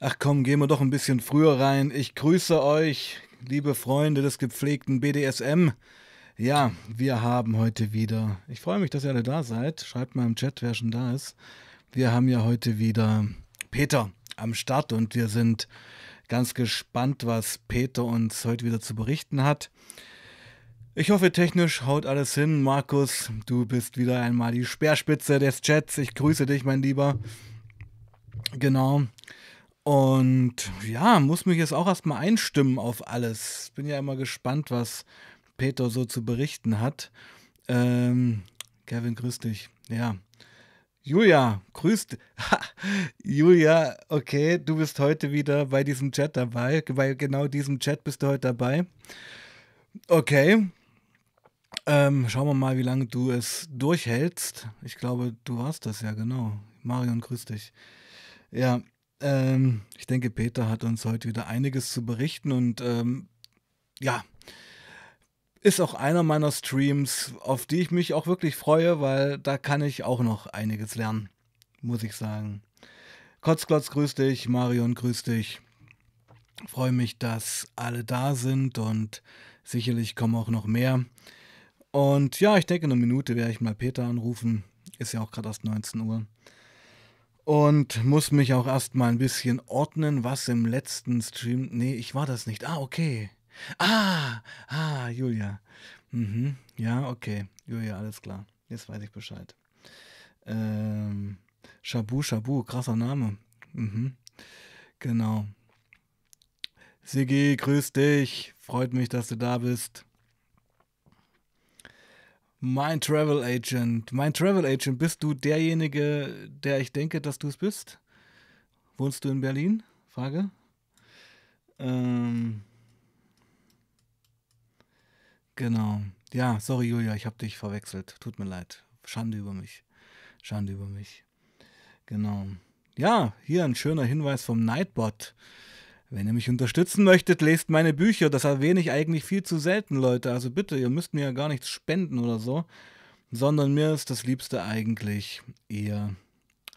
Ach komm, gehen wir doch ein bisschen früher rein. Ich grüße euch, liebe Freunde des gepflegten BDSM. Ja, wir haben heute wieder. Ich freue mich, dass ihr alle da seid. Schreibt mal im Chat, wer schon da ist. Wir haben ja heute wieder Peter am Start und wir sind ganz gespannt, was Peter uns heute wieder zu berichten hat. Ich hoffe, technisch haut alles hin. Markus, du bist wieder einmal die Speerspitze des Chats. Ich grüße dich, mein Lieber. Genau. Und ja, muss mich jetzt auch erstmal einstimmen auf alles. Bin ja immer gespannt, was Peter so zu berichten hat. Ähm, Kevin, grüß dich. Ja. Julia, grüß dich. Julia, okay, du bist heute wieder bei diesem Chat dabei. Bei genau diesem Chat bist du heute dabei. Okay. Ähm, schauen wir mal, wie lange du es durchhältst. Ich glaube, du warst das ja, genau. Marion, grüß dich. Ja, ähm, ich denke, Peter hat uns heute wieder einiges zu berichten und ähm, ja, ist auch einer meiner Streams, auf die ich mich auch wirklich freue, weil da kann ich auch noch einiges lernen, muss ich sagen. Kotzklotz, grüß dich, Marion, grüß dich. Freue mich, dass alle da sind und sicherlich kommen auch noch mehr. Und ja, ich denke, in einer Minute werde ich mal Peter anrufen. Ist ja auch gerade erst 19 Uhr und muss mich auch erstmal ein bisschen ordnen, was im letzten Stream. Nee, ich war das nicht. Ah, okay. Ah, ah, Julia. Mhm. Ja, okay. Julia, alles klar. Jetzt weiß ich Bescheid. Ähm, Shabu, Shabu, krasser Name. Mhm. Genau. Sigi, grüß dich. Freut mich, dass du da bist. Mein Travel Agent. Mein Travel Agent, bist du derjenige, der ich denke, dass du es bist? Wohnst du in Berlin? Frage. Ähm, genau. Ja, sorry Julia, ich habe dich verwechselt. Tut mir leid. Schande über mich. Schande über mich. Genau. Ja, hier ein schöner Hinweis vom Nightbot. Wenn ihr mich unterstützen möchtet, lest meine Bücher. Das erwähne ich eigentlich viel zu selten, Leute. Also bitte, ihr müsst mir ja gar nichts spenden oder so. Sondern mir ist das Liebste eigentlich, ihr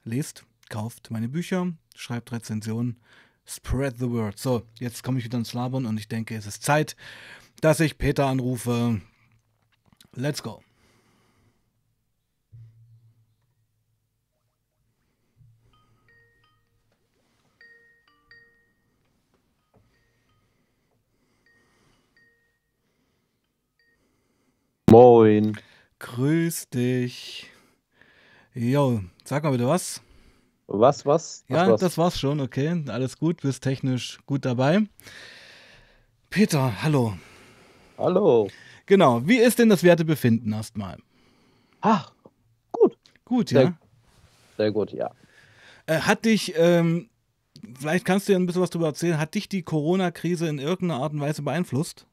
lest, kauft meine Bücher, schreibt Rezensionen, spread the word. So, jetzt komme ich wieder ins Labern und ich denke, es ist Zeit, dass ich Peter anrufe. Let's go. Moin. Grüß dich. Jo, sag mal bitte was. Was, was? Ja, was, das war's schon, okay. Alles gut, bist technisch gut dabei. Peter, hallo. Hallo. Genau, wie ist denn das Wertebefinden erstmal? Ach, gut. Gut, Sehr- ja. Sehr gut, ja. Äh, hat dich, ähm, vielleicht kannst du ja ein bisschen was darüber erzählen, hat dich die Corona-Krise in irgendeiner Art und Weise beeinflusst?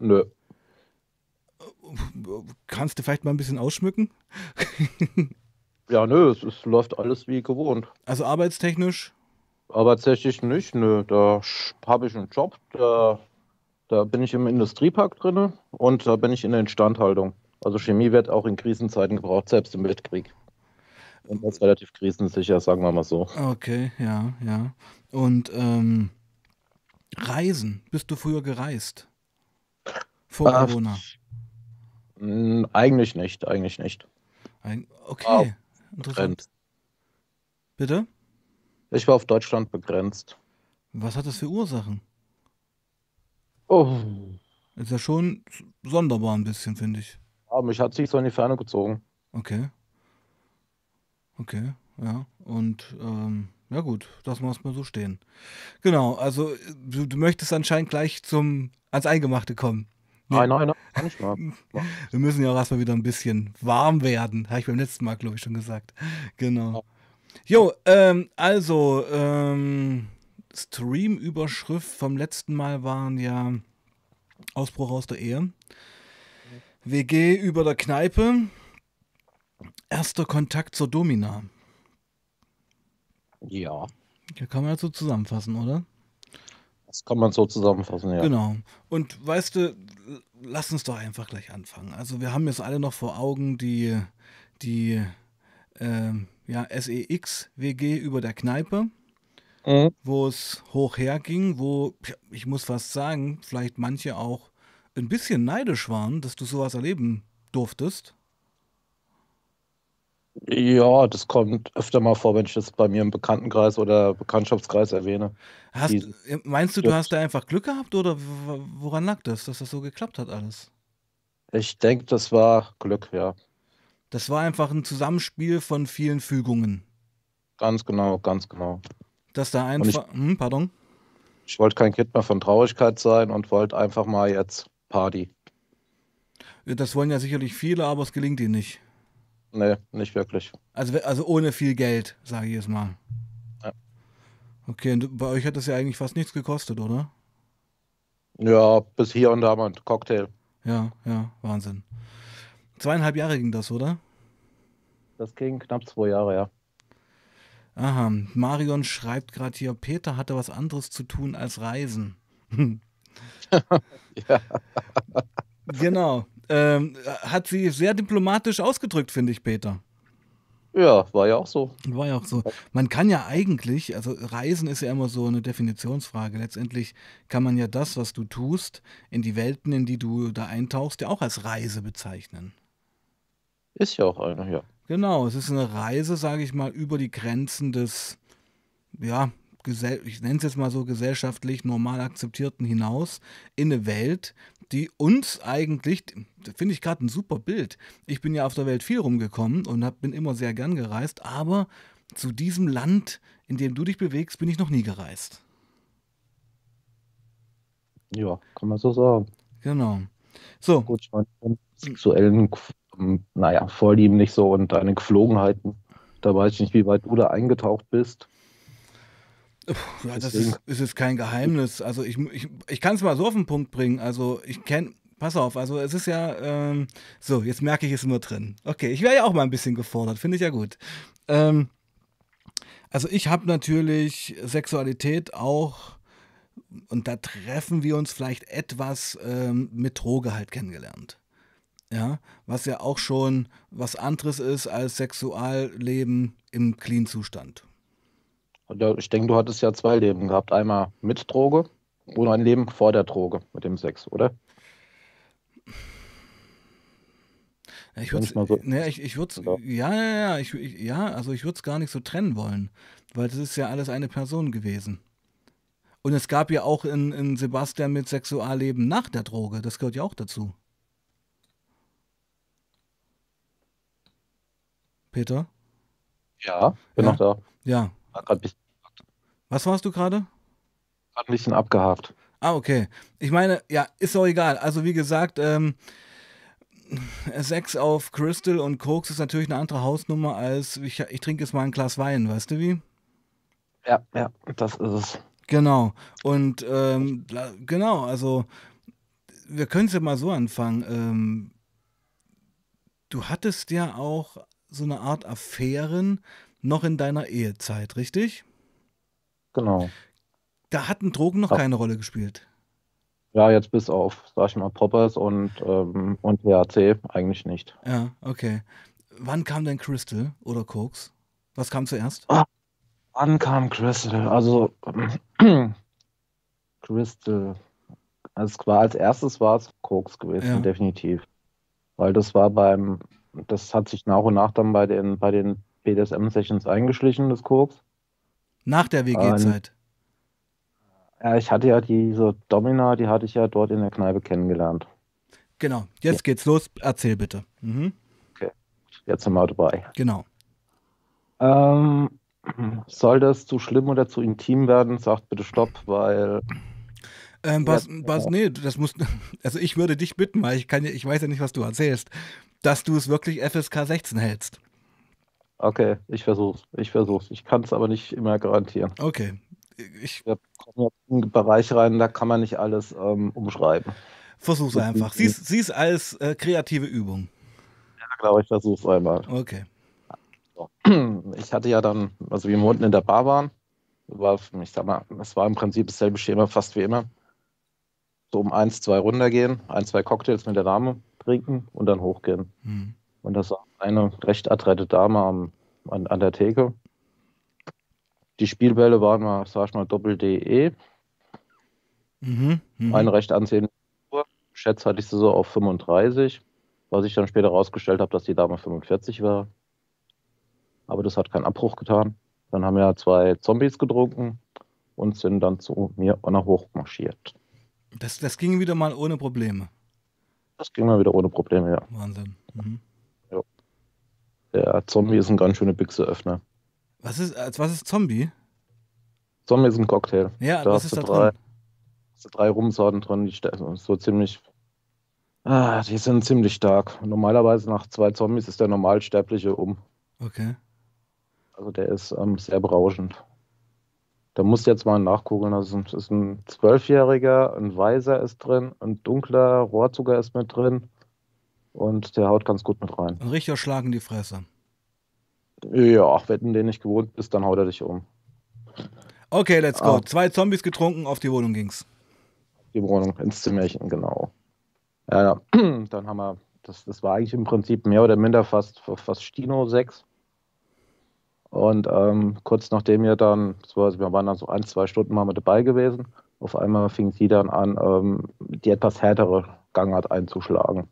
Nö. Kannst du vielleicht mal ein bisschen ausschmücken? Ja, nö, es, es läuft alles wie gewohnt. Also arbeitstechnisch? Aber tatsächlich nicht, nö. Da habe ich einen Job, da, da bin ich im Industriepark drin und da bin ich in der Instandhaltung. Also Chemie wird auch in Krisenzeiten gebraucht, selbst im Weltkrieg. Und das ist relativ krisensicher, sagen wir mal so. Okay, ja, ja. Und ähm, Reisen, bist du früher gereist? Vor Ah, Corona? Mm, Eigentlich nicht, eigentlich nicht. Ein, okay, Wow. interessant. Bitte? Ich war auf Deutschland begrenzt. Was hat das für Ursachen? Oh, Ist ja schon sonderbar ein bisschen, finde ich. aber mich hat sich so in die Ferne gezogen. Okay. Okay, ja. Und ähm, ja gut, das muss mal so stehen. Genau, also du, du möchtest anscheinend gleich zum ans Eingemachte kommen. Nein, nein, nein, kann ich mal. Wir müssen ja auch erstmal wieder ein bisschen warm werden. Habe ich beim letzten Mal, glaube ich, schon gesagt. Genau. Jo, ähm, also, ähm, Stream-Überschrift vom letzten Mal waren ja Ausbruch aus der Ehe. WG über der Kneipe. Erster Kontakt zur Domina. Ja, Hier kann man ja so zusammenfassen, oder? Das kann man so zusammenfassen, ja. Genau. Und weißt du, lass uns doch einfach gleich anfangen. Also wir haben jetzt alle noch vor Augen die, die ähm, ja, SEX-WG über der Kneipe. mhm. wo es hoch herging, wo, ich muss fast sagen, vielleicht manche auch ein bisschen neidisch waren, dass du sowas erleben durftest. Ja, das kommt öfter mal vor, wenn ich das bei mir im Bekanntenkreis oder Bekanntschaftskreis erwähne. Hast, Die, meinst du, du hast da einfach Glück gehabt oder woran lag das, dass das so geklappt hat alles? Ich denke, das war Glück, ja. Das war einfach ein Zusammenspiel von vielen Fügungen. Ganz genau, ganz genau. Dass da einfach. Hm, pardon? Ich wollte kein Kind mehr von Traurigkeit sein und wollte einfach mal jetzt Party. Das wollen ja sicherlich viele, aber es gelingt ihnen nicht. Nee, nicht wirklich. Also, also ohne viel Geld, sage ich jetzt mal. Ja. Okay, und bei euch hat das ja eigentlich fast nichts gekostet, oder? Ja, bis hier und da mal ein Cocktail. Ja, ja, Wahnsinn. Zweieinhalb Jahre ging das, oder? Das ging knapp zwei Jahre, ja. Aha, Marion schreibt gerade hier, Peter hatte was anderes zu tun als Reisen. ja. Genau. Ähm, hat sie sehr diplomatisch ausgedrückt, finde ich, Peter. Ja, war ja auch so. War ja auch so. Man kann ja eigentlich, also Reisen ist ja immer so eine Definitionsfrage. Letztendlich kann man ja das, was du tust, in die Welten, in die du da eintauchst, ja auch als Reise bezeichnen. Ist ja auch eine, ja. Genau, es ist eine Reise, sage ich mal, über die Grenzen des, ja, ich nenne es jetzt mal so gesellschaftlich normal akzeptierten hinaus in eine Welt, die uns eigentlich, finde ich gerade ein super Bild. Ich bin ja auf der Welt viel rumgekommen und hab, bin immer sehr gern gereist, aber zu diesem Land, in dem du dich bewegst, bin ich noch nie gereist. Ja, kann man so sagen. Genau. So. Gut, ich meine, sexuellen, naja, Vorlieben nicht so und deine Geflogenheiten. Da weiß ich nicht, wie weit du da eingetaucht bist. Ja, das ist, ist jetzt kein Geheimnis. Also ich, ich, ich kann es mal so auf den Punkt bringen. Also ich kenne, pass auf, also es ist ja, ähm, so, jetzt merke ich es immer drin. Okay, ich wäre ja auch mal ein bisschen gefordert, finde ich ja gut. Ähm, also ich habe natürlich Sexualität auch, und da treffen wir uns vielleicht etwas ähm, mit Droge halt kennengelernt. Ja, was ja auch schon was anderes ist als Sexualleben im Clean-Zustand. Ich denke, du hattest ja zwei Leben gehabt. Einmal mit Droge und ein Leben vor der Droge mit dem Sex, oder? Ja, ich würde so ne, ich, ich würd's, ja, ja, ja, ich, ich, ja, also ich würde es gar nicht so trennen wollen, weil das ist ja alles eine Person gewesen. Und es gab ja auch in, in Sebastian mit Sexualleben nach der Droge, das gehört ja auch dazu. Peter? Ja, bin ja? noch da. Ja. Was warst du gerade? Gerade ein bisschen abgehakt. Ah, okay. Ich meine, ja, ist auch egal. Also wie gesagt, ähm, Sex auf Crystal und Koks ist natürlich eine andere Hausnummer als ich, ich trinke jetzt mal ein Glas Wein, weißt du wie? Ja, ja, das ist es. Genau. Und ähm, genau, also wir können es ja mal so anfangen. Ähm, du hattest ja auch so eine Art Affären noch in deiner Ehezeit, richtig? Genau. Da hatten Drogen noch ja. keine Rolle gespielt. Ja, jetzt bis auf, sag ich mal, Poppers und, ähm, und THC eigentlich nicht. Ja, okay. Wann kam denn Crystal oder Koks? Was kam zuerst? Ah, wann kam Crystal? Also Crystal. Also war als erstes war es Koks gewesen, ja. definitiv. Weil das war beim, das hat sich nach und nach dann bei den, bei den BDSM-Sessions eingeschlichen, das Koks. Nach der WG-Zeit? Ja, ich hatte ja diese Domina, die hatte ich ja dort in der Kneipe kennengelernt. Genau, jetzt ja. geht's los. Erzähl bitte. Mhm. Okay, jetzt sind wir dabei. Genau. Ähm, soll das zu schlimm oder zu intim werden? Sagt bitte Stopp, weil. Ähm, Bas, Bas, nee, das muss. Also ich würde dich bitten, weil ich kann ich weiß ja nicht, was du erzählst, dass du es wirklich FSK 16 hältst. Okay, ich versuch's. Ich versuch's. Ich kann es aber nicht immer garantieren. Okay. Ich Wir kommen in einen Bereich rein, da kann man nicht alles ähm, umschreiben. Versuch's einfach. Sieh's, sieh's als äh, kreative Übung. Ja, glaube ich, versuch's einmal. Okay. Ich hatte ja dann, also wir unten in der Bar waren, war, ich sag mal, es war im Prinzip dasselbe Schema fast wie immer. So um eins, zwei runtergehen, ein, zwei Cocktails mit der Dame trinken und dann hochgehen. Hm. Und das war eine recht adrette Dame am, an, an der Theke. Die Spielbälle waren mal, sag ich mal, Doppel-DE. Mhm. Mhm. Eine recht ansehnliche Uhr. Schätz hatte ich sie so auf 35, was ich dann später rausgestellt habe, dass die Dame 45 war. Aber das hat keinen Abbruch getan. Dann haben wir zwei Zombies getrunken und sind dann zu mir nach hoch marschiert. Das, das ging wieder mal ohne Probleme. Das ging mal wieder ohne Probleme, ja. Wahnsinn. Mhm. Der Zombie ist ein ganz schöner Büchseöffner. Was ist, als was ist Zombie? Zombie ist ein Cocktail. Ja, Da was hast ist du da drei. drin? hast du drei Rumsorten drin, die so ziemlich. Ah, die sind ziemlich stark. Normalerweise nach zwei Zombies ist der Normalsterbliche um. Okay. Also der ist ähm, sehr berauschend. Da musst du jetzt mal nachgucken. Das ist ein, das ist ein Zwölfjähriger, ein Weißer ist drin, ein dunkler Rohrzucker ist mit drin und der haut ganz gut mit rein. Ein richtiger Schlag in die Fresse. Ja, wenn du den nicht gewohnt bist, dann haut er dich um. Okay, let's go. Ah. Zwei Zombies getrunken, auf die Wohnung ging's. Die Wohnung ins Zimmerchen, genau. Ja, dann haben wir, das, das war eigentlich im Prinzip mehr oder minder fast, fast Stino 6. Und ähm, kurz nachdem wir dann, war, wir waren dann so ein, zwei Stunden mal mit dabei gewesen, auf einmal fing sie dann an, ähm, die etwas härtere Gangart einzuschlagen.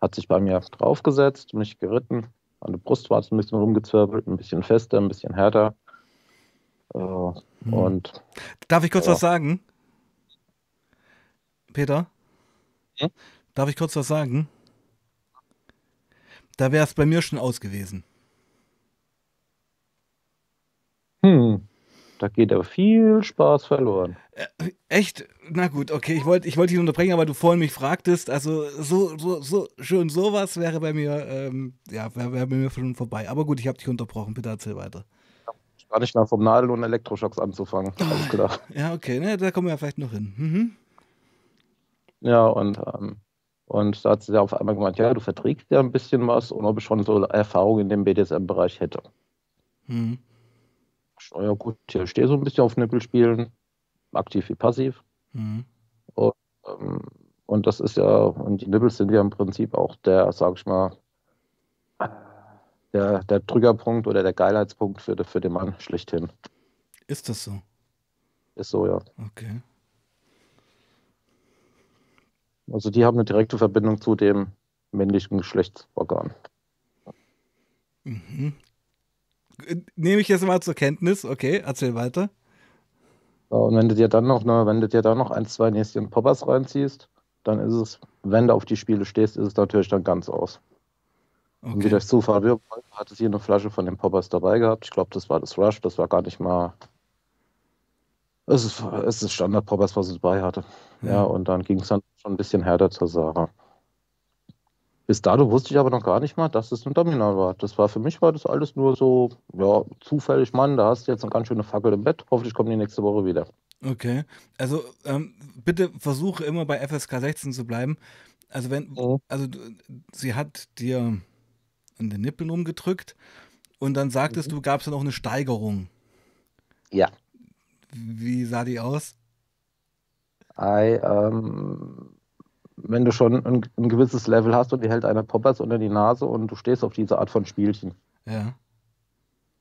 Hat sich bei mir draufgesetzt, mich geritten, an der Brustwarze ein bisschen rumgezwirbelt, ein bisschen fester, ein bisschen härter. Äh, Hm. Und Darf ich kurz Ja. was sagen? Peter? Hm? Darf ich kurz was sagen? Da wäre es bei mir schon aus gewesen. hm, da geht aber viel Spaß verloren. Äh, Echt? Na gut, okay, ich wollte ich wollte dich unterbrechen, aber du vorhin mich fragtest, also so, so, so, schon sowas wäre bei mir, ähm, ja, wäre wär bei mir schon vorbei. Aber gut, ich habe dich unterbrochen, bitte erzähl weiter. Gar nicht mehr vom Nadel- und Elektroschocks anzufangen. Alles klar. Ja, okay, ne, da kommen wir ja vielleicht noch hin. Mhm. Ja, und, ähm, und da hat sie ja auf einmal gemeint, ja, du verträgst ja ein bisschen was und ob ich schon so Erfahrung in dem BDSM-Bereich hätte. Mhm. So, Ja gut, ich stehe so ein bisschen auf Nippelspielen, aktiv wie passiv. Mhm. Ähm, und das ist ja, und die Nippels sind ja im Prinzip auch der, sag ich mal, der, der Triggerpunkt oder der Geilheitspunkt für, für den Mann schlechthin. Ist das so? Ist so, ja. Okay. Also die haben eine direkte Verbindung zu dem männlichen Geschlechtsorgan. Mhm. Nehme ich jetzt mal zur Kenntnis, okay, erzähl weiter. Ja, und wenn du dir dann noch, ne, wenn du dir dann noch ein, zwei Näschen Poppers reinziehst, dann ist es, wenn du auf die Spiele stehst, ist es natürlich dann ganz aus. Und wie Okay. durch Zufall wir hatte sie eine Flasche von den Poppers dabei gehabt. Ich glaube, das war das Rush, das war gar nicht mal. Es ist, es ist Standard Poppers, was sie dabei hatte. Ja, Ja. und dann ging es dann schon ein bisschen härter zur Sache. Bis dato wusste ich aber noch gar nicht mal, dass es ein Dominal war. Das war für mich war das alles nur so, ja, zufällig, Mann, da hast du jetzt eine ganz schöne Fackel im Bett. Hoffentlich kommen die nächste Woche wieder. Okay. Also ähm, bitte versuche immer bei FSK 16 zu bleiben. Also wenn, Mhm. also sie hat dir an den Nippeln rumgedrückt und dann sagtest du, gab es dann auch eine Steigerung. Ja. Wie sah die aus? Ei, ähm, wenn du schon ein, ein gewisses Level hast und die hält einer Poppers unter die Nase und du stehst auf diese Art von Spielchen, Ja,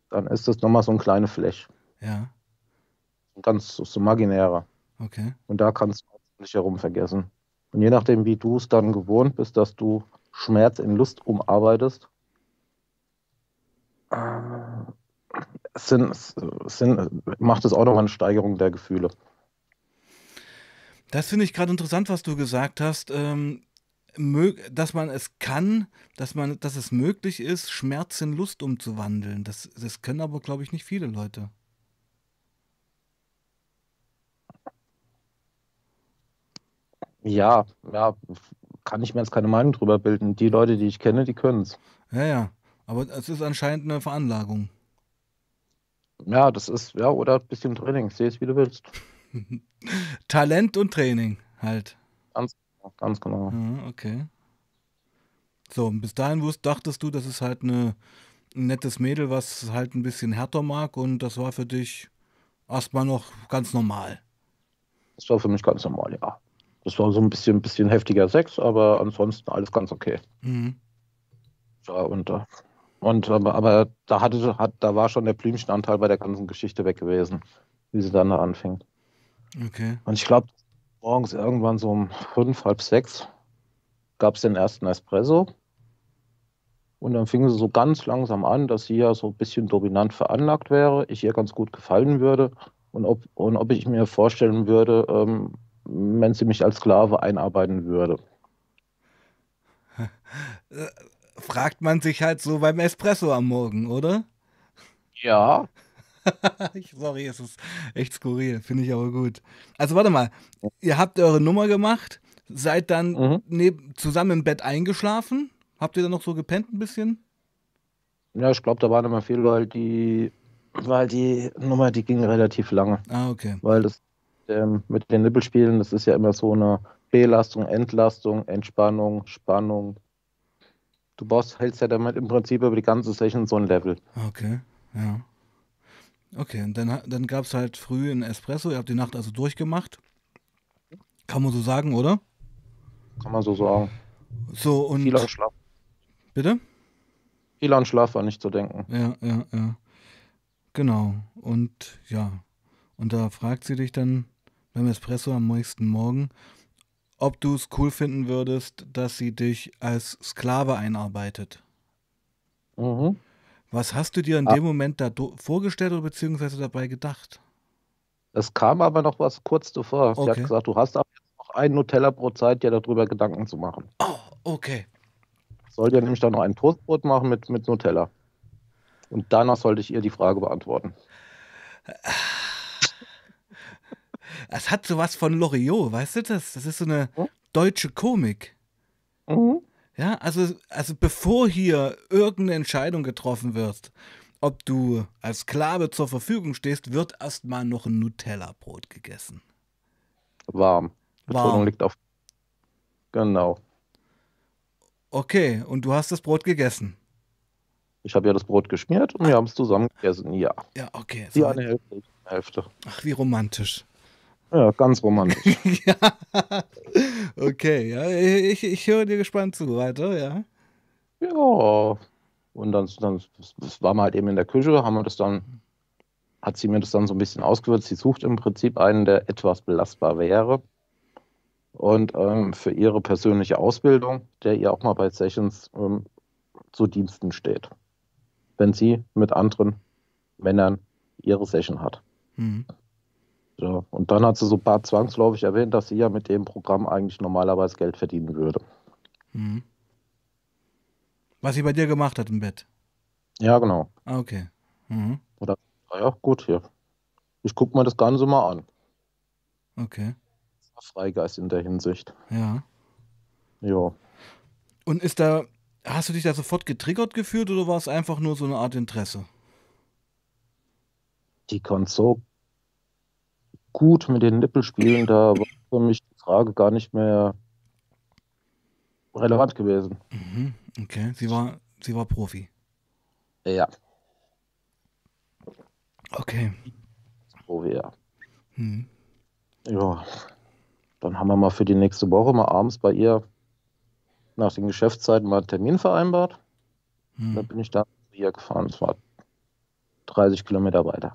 dann ist das nochmal so ein kleiner Flash. ja, Ein Ganz so, so imaginärer. okay. Und da kannst du nicht herum vergessen. Und je nachdem, wie du es dann gewohnt bist, dass du Schmerz in Lust umarbeitest, äh, sind, sind, macht es auch nochmal eine Steigerung der Gefühle. Das finde ich gerade interessant, was du gesagt hast, ähm, dass man es kann, dass man, dass es möglich ist, Schmerz in Lust umzuwandeln. Das, das können aber, glaube ich, nicht viele Leute. Ja, ja, kann ich mir jetzt keine Meinung drüber bilden. Die Leute, die ich kenne, die können es. Ja, ja. Aber es ist anscheinend eine Veranlagung. Ja, das ist, ja, oder ein bisschen Training. Seh es, wie du willst. Talent und Training halt. Ganz genau. Ja, okay. So, und bis dahin wusst, dachtest du, das ist halt eine, ein nettes Mädel, was halt ein bisschen härter mag und das war für dich erstmal noch ganz normal. Das war für mich ganz normal, ja. Das war so ein bisschen, bisschen heftiger Sex, aber ansonsten alles ganz okay. Mhm. Ja, und äh, Und aber, aber da hatte, hat, da war schon der Blümchenanteil bei der ganzen Geschichte weg gewesen, wie sie dann da anfing. Okay. Und ich glaube, morgens irgendwann so um fünf, halb sechs gab es den ersten Espresso. Und dann fing sie so ganz langsam an, dass sie ja so ein bisschen dominant veranlagt wäre, ich ihr ganz gut gefallen würde und ob, und ob ich mir vorstellen würde, ähm, wenn sie mich als Sklave einarbeiten würde. Fragt man sich halt so beim Espresso am Morgen, oder? Ja, Sorry, es ist echt skurril, finde ich aber gut. Also warte mal, ihr habt eure Nummer gemacht, seid dann Mhm. neben, zusammen im Bett eingeschlafen? Habt ihr dann noch so gepennt ein bisschen? ja, ich glaube, da war nicht mehr viel, weil die, weil die Nummer, die ging relativ lange. Ah, okay. Weil das ähm, mit den Nippelspielen, das ist ja immer so eine Belastung, Entlastung, Entspannung, Spannung. Du baust, hältst ja damit im Prinzip über die ganze Session so ein Level. Okay, ja. Okay, und dann, dann gab es halt früh einen Espresso, ihr habt die Nacht also durchgemacht. Kann man so sagen, oder? Kann man so sagen. So, und. Viel an Schlaf, Bitte? viel an Schlaf war nicht zu denken. Ja, ja, ja. Genau. Und ja. Und da fragt sie dich dann beim Espresso am nächsten Morgen, ob du es cool finden würdest, dass sie dich als Sklave einarbeitet. Mhm. Was hast du dir in Ah. dem Moment da vorgestellt oder beziehungsweise dabei gedacht? Es kam aber noch was kurz davor. Sie hat Okay. gesagt, du hast ab jetzt noch ein Nutella pro Zeit, dir darüber Gedanken zu machen. Oh, okay. Soll dir nämlich dann noch ein Toastbrot machen mit, mit Nutella. Und danach sollte ich ihr die Frage beantworten. Es hat sowas von Loriot, weißt du das? Das ist so eine Hm? deutsche Komik. Mhm. Ja, also, also bevor hier irgendeine Entscheidung getroffen wird, ob du als Sklave zur Verfügung stehst, wird erstmal noch ein Nutella-Brot gegessen. Warm. Betonung Warm. liegt auf. Genau. Okay, und du hast das Brot gegessen. Ich habe ja das Brot geschmiert und wir haben es zusammen gegessen. Ja. Ja, okay. So, eine Hälfte, eine Hälfte. ach, wie romantisch. Ja, ganz romantisch. ja. Okay, ja, ich, ich höre dir gespannt zu. Weiter, ja. ja. Und dann, dann waren wir halt eben in der Küche, haben wir das dann, hat sie mir das dann so ein bisschen ausgewürzt. Sie sucht im Prinzip einen, der etwas belastbar wäre. Und ähm, für ihre persönliche Ausbildung, der ihr auch mal bei Sessions ähm, zu Diensten steht. Wenn sie mit anderen Männern ihre Session hat. Hm. So. Und dann hat sie so ein paar zwangsläufig erwähnt, dass sie ja mit dem Programm eigentlich normalerweise Geld verdienen würde. Hm. Was sie bei dir gemacht hat im Bett. Ja, genau. Ah, okay. Mhm. Na ja, gut, hier. Ich gucke mir das Ganze mal an. Okay. Freigeist in der Hinsicht. Ja. Ja. Und ist da, hast du dich da sofort getriggert gefühlt oder war es einfach nur so eine Art Interesse? Die kann so gut mit den Nippel spielen, da war für mich die Frage gar nicht mehr relevant gewesen. Mhm. Okay. Sie war, sie war Profi. Ja, Okay. wie ja. Hm. Ja. Dann haben wir mal für die nächste Woche mal abends bei ihr nach den Geschäftszeiten mal einen Termin vereinbart. Da Hm. bin ich dann ihr gefahren. Es war 30 Kilometer weiter.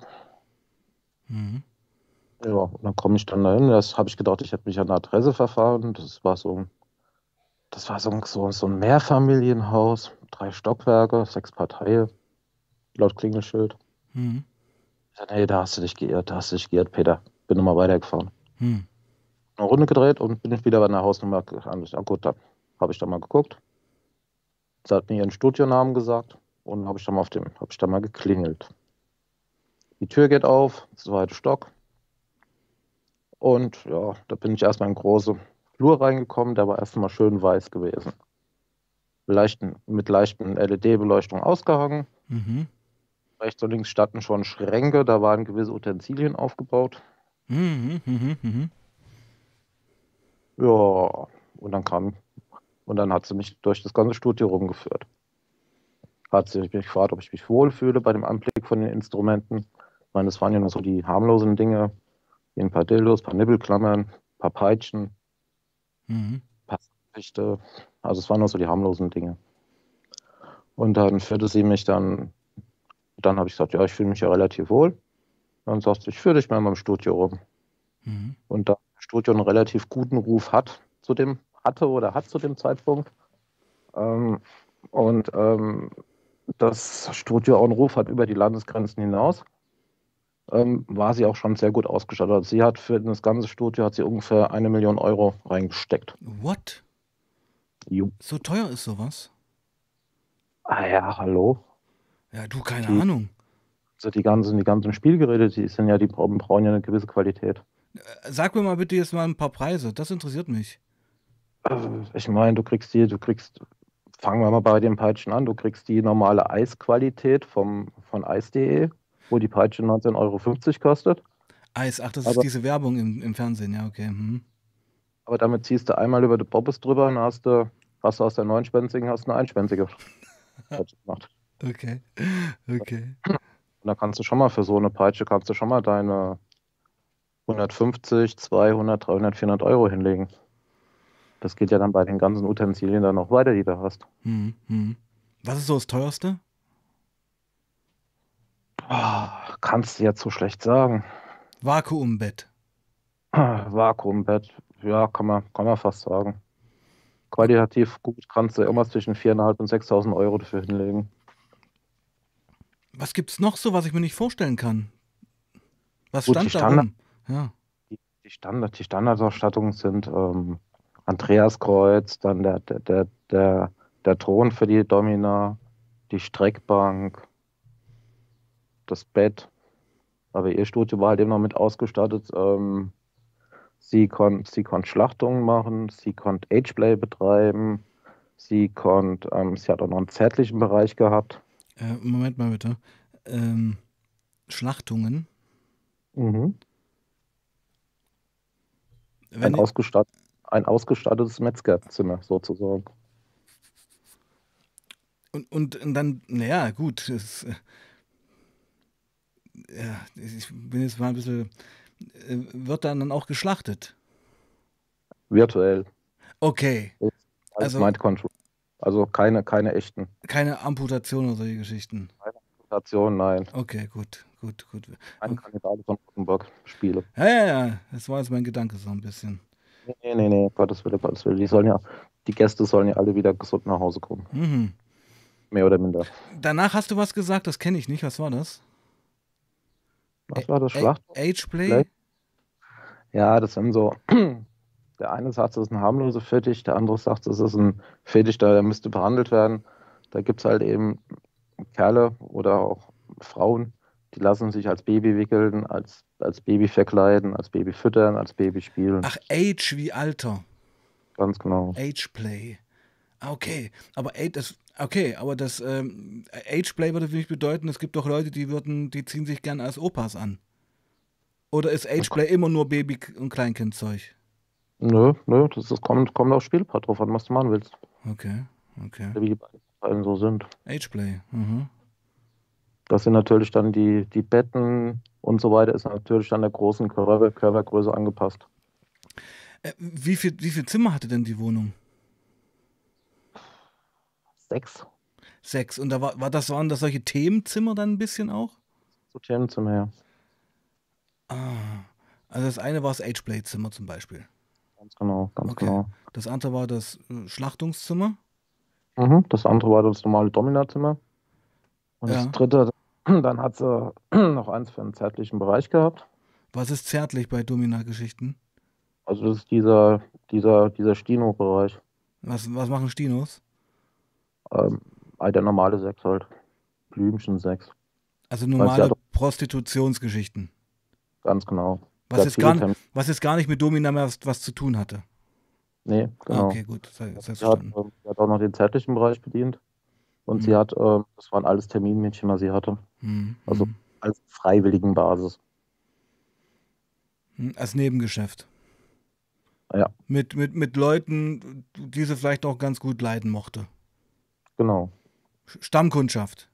Mhm. Ja, und dann komme ich dann dahin. Das habe ich gedacht, ich hätte mich an der Adresse verfahren. Das war so ein, das war so so, so ein Mehrfamilienhaus, drei Stockwerke, sechs Parteien, laut Klingelschild. Hm. Ich sag, nee, da hast du dich geirrt, da hast du dich geirrt, Peter. Bin nochmal weitergefahren. Hm. Eine Runde gedreht und bin ich wieder bei einer Hausnummer gelandet. Ja gut, dann habe ich da mal geguckt. Sie hat mir ihren Studionamen gesagt und habe ich dann mal auf dem, habe ich da mal geklingelt. Die Tür geht auf, zweiter Stock. Und ja, da bin ich erstmal in den großen Flur reingekommen, der war erstmal schön weiß gewesen. Leichten, mit leichten LED-Beleuchtung ausgehangen. Mhm. Rechts und links standen schon Schränke, da waren gewisse Utensilien aufgebaut. Mhm. Mhm. Mhm. Ja, und dann kam, und dann hat sie mich durch das ganze Studio rumgeführt. Hat sie mich gefragt, ob ich mich wohlfühle bei dem Anblick von den Instrumenten. Ich meine, das waren ja nur so die harmlosen Dinge, ein paar Dildos, ein paar Nibbelklammern, ein paar Peitschen, Mhm. Richte. Also es waren nur so die harmlosen Dinge. Und dann führte sie mich dann, dann habe ich gesagt, ja, ich fühle mich ja relativ wohl. Dann sagst du, ich führe dich mal in meinem Studio rum. Mhm. Und da das Studio einen relativ guten Ruf hat, zu dem, hatte oder hat zu dem Zeitpunkt. Ähm, und ähm, das Studio auch einen Ruf hat über die Landesgrenzen hinaus, ähm, war sie auch schon sehr gut ausgestattet. Sie hat für das ganze Studio hat sie ungefähr eine Million Euro reingesteckt. What? Jo. So teuer ist sowas? Ah ja, hallo. Ja, du, keine Die- Ahnung. Also die ganzen, die ganzen Spielgeräte, die sind ja, die brauchen, brauchen ja eine gewisse Qualität. Äh, Sag mir mal bitte jetzt mal ein paar Preise. Das interessiert mich. Äh, Ich meine, du kriegst die, du kriegst, fangen wir mal bei den Peitschen an, du kriegst die normale Eisqualität vom, von eis.de, wo die Peitsche 19,50 Euro kostet. Eis, ach, das Aber- ist diese Werbung im, im Fernsehen, ja, okay. Mhm. Aber damit ziehst du einmal über die Bobbes drüber und hast du, hast du aus der neunspänzigen, hast du eine einspänzige Peitsche gemacht. Okay. Okay. Und da kannst du schon mal für so eine Peitsche, kannst du schon mal deine 150, 200, 300, 400 Euro hinlegen. Das geht ja dann bei den ganzen Utensilien dann noch weiter, die du hast. Mhm. Mhm. Was ist so das teuerste? Ah, kannst du jetzt so schlecht sagen. Vakuumbett. Vakuumbett, ja, kann man, kann man fast sagen. Qualitativ gut kannst du irgendwas zwischen 4.500 und 6.000 Euro dafür hinlegen. Was gibt's noch so, was ich mir nicht vorstellen kann? Was Gut, die stand da Standard-? Ja. Die, Standard, die Standardausstattungen sind ähm, Andreaskreuz, dann der, der, der, der, der Thron für die Domina, die Streckbank, das Bett. Aber ihr Studio war halt eben noch mit ausgestattet. Ähm, sie konnte sie konnt Schlachtungen machen, sie konnte Ageplay betreiben, sie konnte, ähm, sie hat auch noch einen zärtlichen Bereich gehabt. Äh, Moment mal bitte. Ähm, Schlachtungen. Mhm. Ein, ich, ausgestattet, ein ausgestattetes Metzgerzimmer sozusagen. und, und, und dann, naja, gut. Äh, ja, ich bin jetzt mal ein bisschen. Äh, wird dann, dann auch geschlachtet? Virtuell. Okay. Als Also- Mind Control. Also keine, keine echten Keine Amputation oder solche Geschichten. Stationen, nein. Okay, gut, gut, gut. Keine Kannibale von Rotenburg Spiele. Ja, ja, ja. Das war jetzt mein Gedanke so ein bisschen. Nee, nee, nee, Gottes Wille, Gottes Wille. Die sollen ja, die Gäste sollen ja alle wieder gesund nach Hause kommen. Mhm. Mehr oder minder. Danach hast du was gesagt, das kenne ich nicht. Was war das? Was war das Schlacht? Ageplay? Play? Ja, das sind so. Der eine sagt, es ist ein harmloser Fetisch, der andere sagt, es ist ein Fetisch, der müsste behandelt werden. Da gibt es halt eben Kerle oder auch Frauen, die lassen sich als Baby wickeln, als, als Baby verkleiden, als Baby füttern, als Baby spielen. Ach, Age wie Alter. Ganz genau. Ageplay. Ah, okay. Aber Age, das, okay, aber das ähm, Ageplay würde für mich bedeuten, es gibt doch Leute, die würden, die ziehen sich gern als Opas an. Oder ist Ageplay immer nur Baby- und Kleinkindzeug? Nö, nö, das ist, kommt, kommt aufs Spielpart drauf an, was du machen willst. Okay, okay. Wie die beiden so sind. Ageplay. Mhm. Das sind natürlich dann die, die Betten und so weiter, ist natürlich dann der großen Körper, Körpergröße angepasst. Äh, wie, viel, wie viel Zimmer hatte denn die Wohnung? Sechs Sechs. Und da war, war das, waren das solche Themenzimmer dann ein bisschen auch? so Themenzimmer her. Ah. Also das eine war das Ageplay-Zimmer zum Beispiel. Ganz genau, ganz Okay. genau. Das andere war das äh, Schlachtungszimmer. Mhm. Das andere war das normale Dominazimmer. Und Ja. das dritte, dann hat sie noch eins für einen zärtlichen Bereich gehabt. Was ist zärtlich bei Domina-Geschichten? Also das ist dieser, dieser, dieser Stino-Bereich. Was, was machen Stinos? Ähm, der normale Sex halt. Blümchen-Sex. Also normale. Prostitutionsgeschichten. Ganz genau. Was jetzt, gar, nicht- was jetzt gar nicht mit Domina mehr was, was zu tun hatte. Nee, Ah, genau. okay, gut. Das, Sie hat, ähm, sie hat auch noch den zärtlichen Bereich bedient. Und Mhm. sie hat, ähm, das waren alles Terminmädchen, was sie hatte. Hm, also- hm, Als freiwilligen Basis. hm, Als Nebengeschäft. Ja. Mit, mit, mit Leuten, die sie vielleicht auch ganz gut leiden mochte. Genau. Stammkundschaft.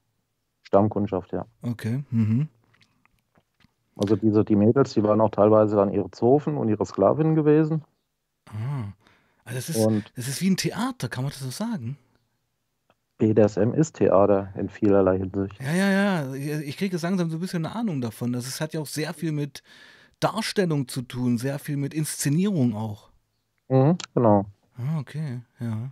Stammkundschaft, ja. Okay. Mhm. Also diese, die Mädels, die waren auch teilweise dann ihre Zofen und ihre Sklavinnen gewesen. Ah. Also das, ist, Und das ist wie ein Theater, kann man das so sagen? BDSM ist Theater in vielerlei Hinsicht. Ja, ja, ja. Ich kriege langsam so ein bisschen eine Ahnung davon. Das ist, hat ja auch sehr viel mit Darstellung zu tun, sehr viel mit Inszenierung auch. Mhm, genau. Ah, okay, ja.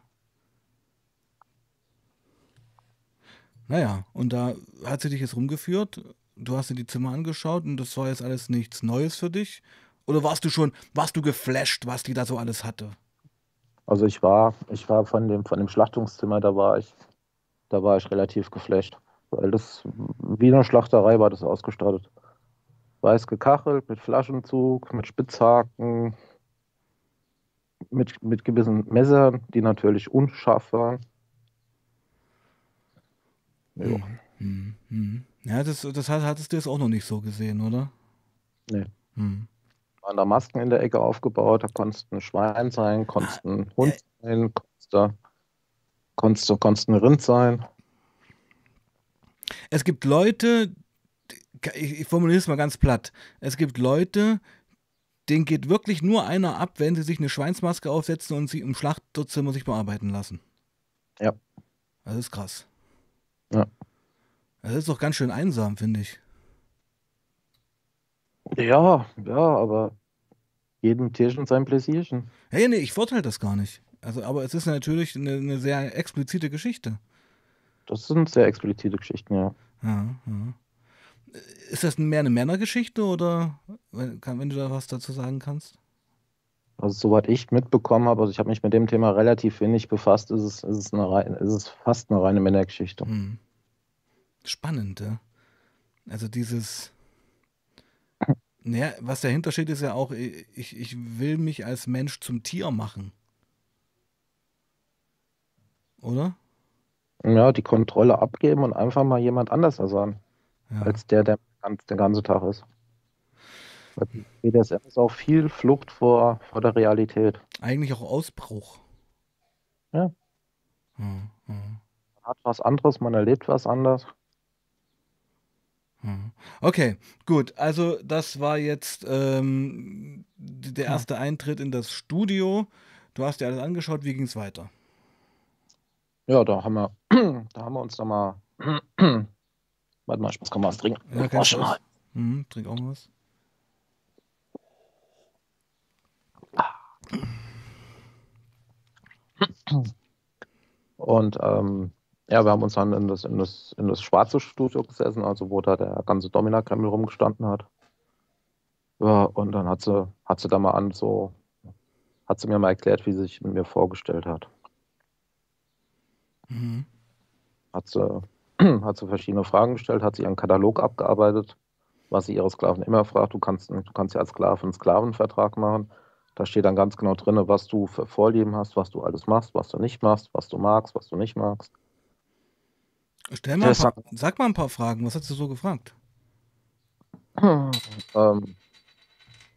Naja, und da hat sie dich jetzt rumgeführt. Du hast dir die Zimmer angeschaut und das war jetzt alles nichts Neues für dich. Oder warst du schon, warst du geflasht, was die da so alles hatte? Also ich war, ich war von dem, von dem Schlachtungszimmer, da war ich, da war ich relativ geflasht. Weil das wie eine Schlachterei war das ausgestattet. Weiß gekachelt, mit Flaschenzug, mit Spitzhaken, mit, mit gewissen Messern, die natürlich unscharf waren. Ja, hm, hm. ja das, das hattest du jetzt auch noch nicht so gesehen, oder? Nee. Hm. Waren da Masken in der Ecke aufgebaut, da konntest ein Schwein sein, konntest ein Hund sein, konntest du, konntest du konntest ein Rind sein. Es gibt Leute, ich, ich formuliere es mal ganz platt, es gibt Leute, denen geht wirklich nur einer ab, wenn sie sich eine Schweinsmaske aufsetzen und sie im Schlachtzimmer sich bearbeiten lassen. Ja. Das ist krass. Ja. Das ist doch ganz schön einsam, finde ich. Ja, ja, aber jedem Tierchen sein Pläsierchen. Hey, nee, ich vorteile das gar nicht. Also, aber es ist natürlich eine, eine, sehr explizite Geschichte. Das sind sehr explizite Geschichten, ja. ja, ja. Ist das mehr eine Männergeschichte oder wenn, wenn du da was dazu sagen kannst? Also soweit ich mitbekommen habe, also ich habe mich mit dem Thema relativ wenig befasst, ist es, ist es, eine, ist es fast eine reine Männergeschichte. Hm. Spannend, ja. Also dieses, naja, was dahinter steht, ist ja auch, ich, ich will mich als Mensch zum Tier machen. Oder? Ja, die Kontrolle abgeben und einfach mal jemand anders sein, ja. als der, der den ganzen Tag ist. BDSM ist auch viel Flucht vor, vor der Realität. Eigentlich auch Ausbruch. Ja. Hm, hm. Man hat was anderes, man erlebt was anderes. Hm. Okay, gut. Also das war jetzt ähm, der erste ja. Eintritt in das Studio. Du hast dir alles angeschaut. Wie ging es weiter? Ja, da haben wir, da haben wir uns da mal. Warte mal, ich muss mal was trinken. Ja, okay, schon mal. Mhm, trink auch mal was. Und ähm, ja, wir haben uns dann in das, in das, in das schwarze Studio gesessen, also wo da der ganze Domina-Kreml rumgestanden hat. Ja, und dann hat sie, hat sie da mal an so, hat sie mir mal erklärt, wie sie sich mit mir vorgestellt hat. Mhm. Hat sie, hat sie verschiedene Fragen gestellt, hat sie ihren Katalog abgearbeitet, was sie ihre Sklaven immer fragt. Du kannst, du kannst ja als Sklave einen Sklavenvertrag machen. Da steht dann ganz genau drin, was du für Vorlieben hast, was du alles machst, was du nicht machst, was du magst, was du nicht magst. Stell mal paar, sag mal ein paar Fragen. Was hast du so gefragt? Ähm,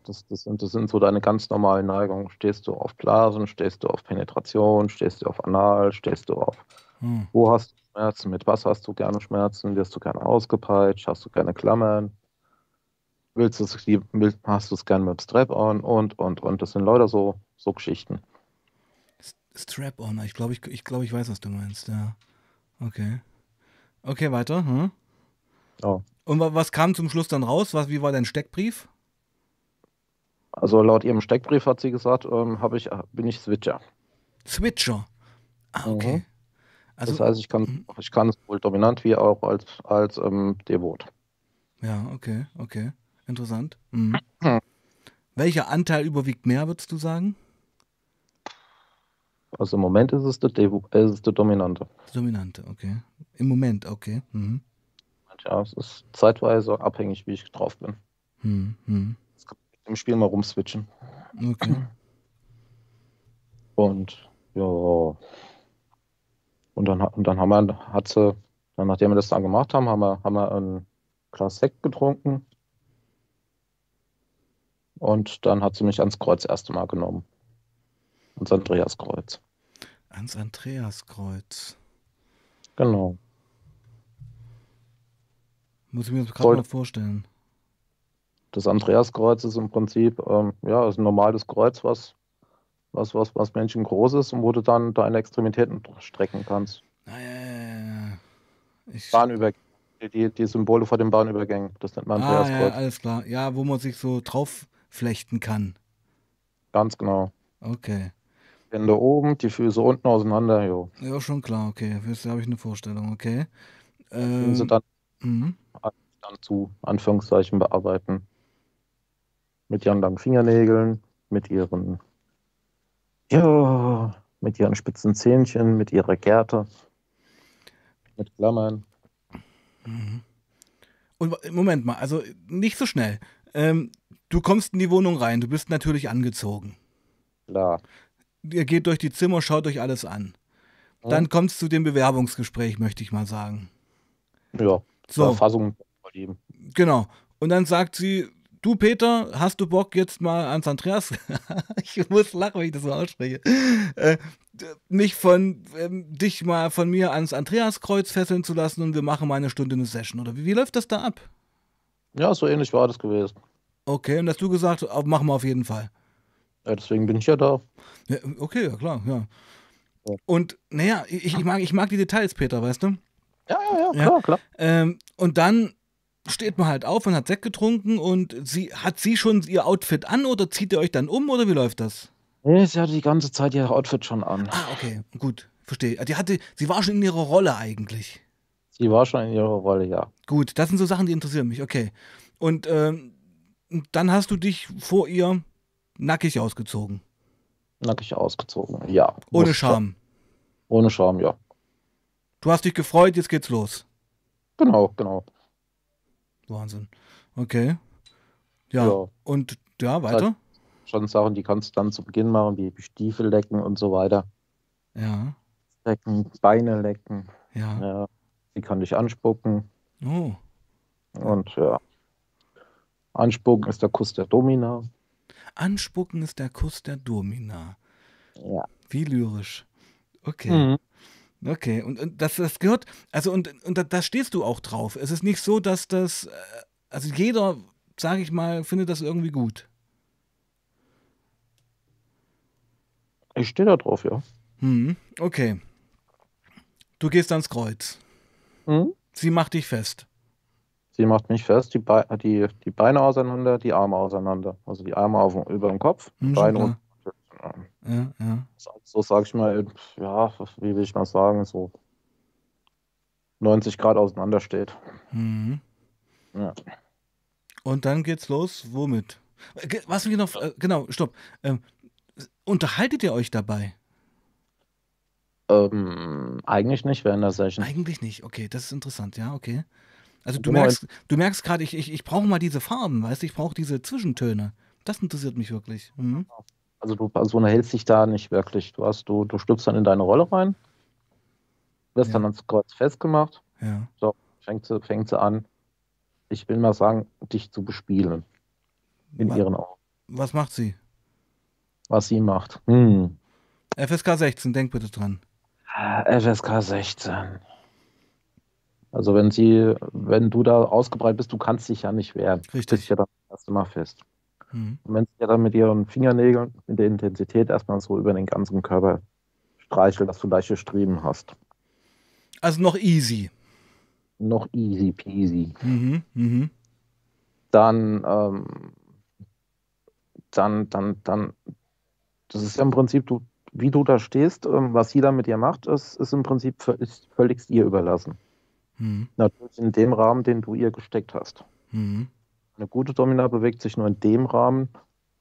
das, das, sind, das sind so deine ganz normalen Neigungen. Stehst du auf Blasen, stehst du auf Penetration, stehst du auf Anal, stehst du auf. Hm. Wo hast du Schmerzen? Mit was hast du gerne Schmerzen? Wirst du gerne ausgepeitscht? Hast du gerne Klammern? Willst du es, hast du es gerne mit Strap-on und, und, und. Das sind Leute so, so Geschichten. Strap-on, ich glaube, ich, ich, glaub, ich weiß, was du meinst, ja. Okay. Okay, weiter. Hm? Oh. Und was kam zum Schluss dann raus? Was, wie war dein Steckbrief? Also laut ihrem Steckbrief hat sie gesagt, ähm, ich, bin ich Switcher. Switcher? Ah, okay. Mhm. Also, das heißt, ich kann, mhm. ich kann sowohl dominant wie auch als, als ähm, Devot. Ja, okay, okay. Interessant. Mhm. Welcher Anteil überwiegt mehr, würdest du sagen? Also im Moment ist es der, äh, ist es der Dominante. Dominante, okay. Im Moment, okay. Mhm. Ja, es ist zeitweise abhängig, wie ich drauf bin. Mhm. mhm. Im Spiel mal rumswitchen. Okay. Und ja. Und dann, und dann haben wir, hat sie, dann, nachdem wir das dann gemacht haben, haben wir, haben wir ein Glas Sekt getrunken. Und dann hat sie mich ans Kreuz das erste Mal genommen. Ans Andreaskreuz. Ans Andreaskreuz. Genau. Muss ich mir das gerade mal vorstellen. Das Andreaskreuz ist im Prinzip ähm, ja, ist ein normales Kreuz, was, was, was, was Menschen groß ist und wo du dann deine Extremitäten strecken kannst. Ah, ja, ja, Ich, Bahnübergänge. Die, die Symbole vor den Bahnübergängen. Das nennt man ah, ja, Andreaskreuz. alles klar. Ja, wo man sich so drauf flechten kann. Ganz genau. Okay. Hände oben, die Füße unten auseinander, jo. Ja, schon klar, okay. Jetzt habe ich eine Vorstellung, okay. Können sie Ähm, dann, mhm. dann zu Anführungszeichen bearbeiten. Mit ihren langen Fingernägeln, mit ihren, ja, mit ihren spitzen Zähnchen, mit ihrer Gerte, mit Klammern. Mhm. Und Moment mal, also nicht so schnell. Ähm, du kommst in die Wohnung rein, du bist natürlich angezogen. Klar. Ihr geht durch die Zimmer, schaut euch alles an. Dann kommt es zu dem Bewerbungsgespräch, möchte ich mal sagen. Ja, So. Verfassung verlieben. Genau. Und dann sagt sie, du Peter, hast du Bock jetzt mal ans Andreas? ich muss lachen, wenn ich das so ausspreche. Äh, mich von, ähm, dich mal von mir ans Andreaskreuz fesseln zu lassen und wir machen mal eine Stunde eine Session. Oder wie, wie läuft das da ab? Ja, so ähnlich war das gewesen. Okay, und hast du gesagt, machen wir auf jeden Fall. Ja, deswegen bin ich ja da. Ja, okay, ja klar, ja. Ja. Und naja, ich, ich, mag, ich mag die Details, Peter, weißt du? Ja, ja, ja, Ja. klar, klar. Ähm, und dann steht man halt auf und hat Sekt getrunken und sie hat sie schon ihr Outfit an oder zieht ihr euch dann um oder wie läuft das? Nee, sie hatte die ganze Zeit ihr Outfit schon an. Ah, okay, gut, verstehe. Die hatte, sie war schon in ihrer Rolle eigentlich. Sie war schon in ihrer Rolle, ja. Gut, das sind so Sachen, die interessieren mich, okay. Und ähm, dann hast du dich vor ihr nackig ausgezogen. Nackig ausgezogen, ja. Ohne Scham. Ohne Scham, ja. Du hast dich gefreut, jetzt geht's los. Genau, genau. Wahnsinn. Okay. Ja. Ja. Und ja, weiter? Schon Sachen, die kannst du dann zu Beginn machen, wie Stiefel lecken und so weiter. Ja. Lecken, Beine lecken, Ja. ja. Die kann dich anspucken Oh. und ja. Anspucken ist der Kuss der Domina. Anspucken ist der Kuss der Domina. Ja. Wie lyrisch. Okay. Mhm. Okay. Und, und das, das gehört, also und, und da, da stehst du auch drauf. Es ist nicht so, dass das, äh, also jeder, sage ich mal, findet das irgendwie gut. Ich stehe da drauf, ja. Hm. Okay. Du gehst ans Kreuz. Mhm. Sie macht dich fest. Sie macht mich fest, die, Be die, die Beine auseinander, die Arme auseinander. Also die Arme auf, über dem Kopf, Hm, schon Beine unten. Ja, ja. So sage ich mal, ja, wie will ich mal sagen, so 90 Grad auseinander steht. Mhm. Ja. Und dann geht's los. Womit? Äh, Was wir noch, äh, genau, stopp. Ähm, unterhaltet ihr euch dabei? Ähm, eigentlich nicht während der Session. Eigentlich nicht. Okay, das ist interessant. Ja, okay. Also du merkst, du merkst gerade, ich, ich, ich brauche mal diese Farben, weißt du, ich brauche diese Zwischentöne. Das interessiert mich wirklich. Mhm. Also du Person hältst dich da nicht wirklich. Du hast, du, du schlüpfst dann in deine Rolle rein, wirst Ja. dann ans Kreuz festgemacht, Ja. fängt sie, fängt sie an, ich will mal sagen, dich zu bespielen. In Wa- ihren Augen. Was macht sie? Was sie macht. Hm. FSK 16, denk bitte dran. FSK 16. Also wenn sie, wenn du da ausgebreitet bist, du kannst dich ja nicht wehren. Du Richtig. bist ja dann das erste Mal fest. Mhm. Und wenn sie ja dann mit ihren Fingernägeln mit der Intensität erstmal so über den ganzen Körper streichelt, dass du leichte Striemen hast. Also noch easy. Noch easy peasy. Mhm. Mhm. Dann, ähm, dann, dann, dann, das ist ja im Prinzip, du, wie du da stehst, ähm, was sie da mit dir macht, ist, ist im Prinzip ist völlig ihr überlassen. Mhm. Natürlich in dem Rahmen, den du ihr gesteckt hast. Mhm. Eine gute Domina bewegt sich nur in dem Rahmen,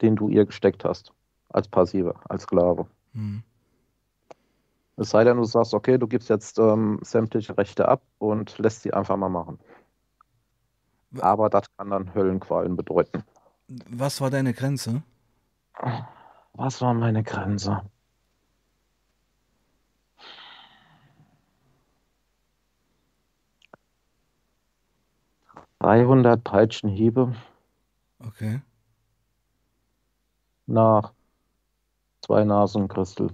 den du ihr gesteckt hast. Als Passive, als Sklave. Mhm. Es sei denn, du sagst, okay, du gibst jetzt ähm, sämtliche Rechte ab und lässt sie einfach mal machen. Aber das kann dann Höllenqualen bedeuten. Was war deine Grenze? Was war meine Grenze? Dreihundert Peitschenhiebe Okay. nach zwei Nasenchrystal.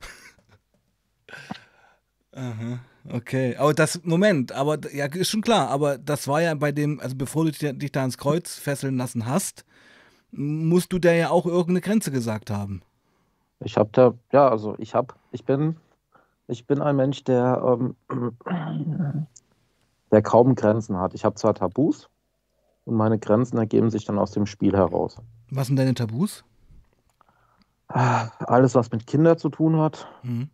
Aha. Okay. Aber das, Moment, aber ja, ist schon klar, aber das war ja bei dem, also bevor du dich, dich da ans Kreuz fesseln lassen hast, musst du der ja auch irgendeine Grenze gesagt haben. Ich habe da, ja, also ich habe, ich bin Ich bin ein Mensch, der, ähm, der kaum Grenzen hat. Ich habe zwar Tabus und meine Grenzen ergeben sich dann aus dem Spiel heraus. Was sind deine Tabus? Alles, was mit Kindern zu tun hat Mhm.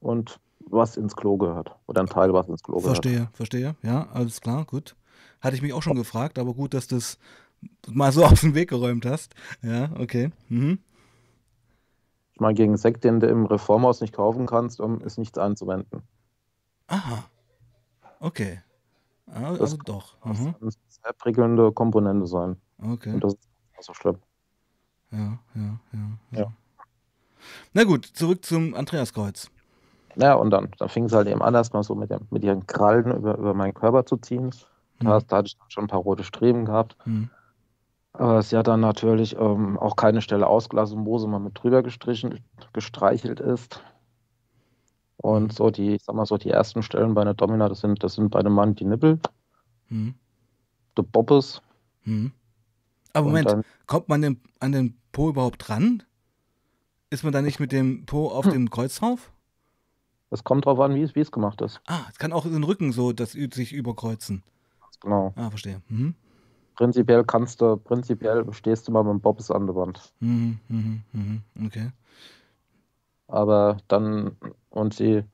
und was ins Klo gehört. Oder ein Teil, was ins Klo gehört. Verstehe, verstehe. Ja, alles klar, gut. Hatte ich mich auch schon gefragt, aber gut, dass du es mal so aus dem Weg geräumt hast. Ja, okay. Mhm. Ich meine, gegen Sekt, den du im Reformhaus nicht kaufen kannst, um, ist nichts einzuwenden. Aha. Okay. Ah, Das- also doch. Das Mhm. kann eine sehr prickelnde Komponente sein. Okay. Und das ist nicht so schlimm. Ja, ja, ja, Ja. Na gut, zurück zum Andreaskreuz. Ja, und dann, dann fing es halt eben an, erstmal so mit, dem, mit ihren Krallen über, über meinen Körper zu ziehen. Da, Mhm. da hatte ich dann schon ein paar rote Streben gehabt. Mhm. Aber sie hat dann natürlich ähm, auch keine Stelle ausgelassen, wo sie mal mit drüber gestrichen, gestreichelt ist. Und so die, ich sag mal so, die ersten Stellen bei einer Domina, das sind, das sind bei einem Mann die Nippel, Mhm. der Bobbes. Mhm. Aber Moment, dann, kommt man den, an den Po überhaupt dran? Ist man da nicht mit dem Po auf Hm. dem Kreuz drauf? es kommt drauf an, wie es, wie es gemacht ist. Ah, es kann auch den Rücken so das sich überkreuzen. Genau. Ah, verstehe. Mhm. Prinzipiell kannst du, prinzipiell stehst du mal mit dem Bobbes an der Wand. Mhm, mhm, mhm. Okay. Aber dann, und sie,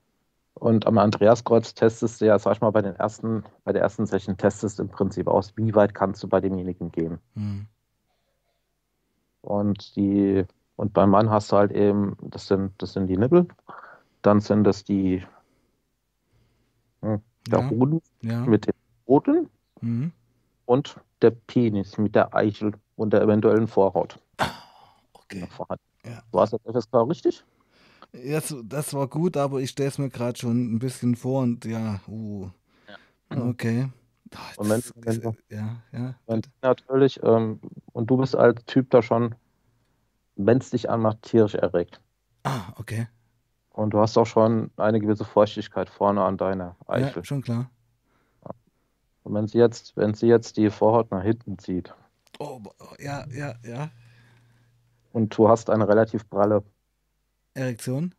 und am Andreaskreuz testest du ja, sag ich mal, bei den ersten, bei der ersten Session testest du im Prinzip aus, wie weit kannst du bei demjenigen gehen. Mhm. Und die, und beim Mann hast du halt eben, das sind, das sind die Nippel, dann sind das die, hm, der Ja, Hoden ja. mit den Hoden Mhm. und der Penis mit der Eichel und der eventuellen Vorhaut. Okay. vorhanden. Ja. War es jetzt FSK richtig? Das, das war gut, aber ich stelle es mir gerade schon ein bisschen vor und ja, uh. Okay. Ah, Und wenn- das- wenn du- ja, ja. Und natürlich, ähm, und du bist als Typ da schon, wenn es dich anmacht, tierisch erregt. Ah, okay. Und du hast auch schon eine gewisse Feuchtigkeit vorne an deiner Eichel. Ja, schon klar. Und wenn sie jetzt, wenn sie jetzt die Vorhaut nach hinten zieht Oh, ja, ja, ja. und du hast eine relativ pralle, Erektion?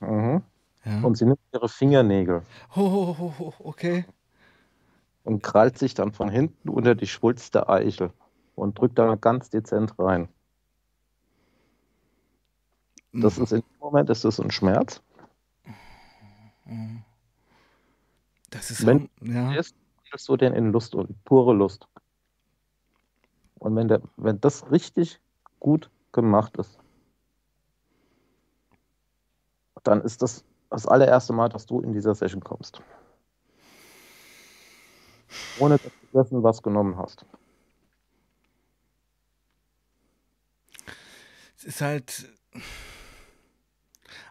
mhm. Ja. und sie nimmt ihre Fingernägel Ho, ho, ho, ho, okay. und krallt sich dann von hinten unter die Schwulst der Eichel und drückt da ganz dezent rein. Das ist in dem Moment ist das ein Schmerz. Das ist Wenn- ja. ist, wandelst du den in Lust und pure Lust. Und wenn, der, wenn das richtig gut gemacht ist, dann ist das das allererste Mal, dass du in dieser Session kommst. Ohne dass du dessen was genommen hast. Es ist halt.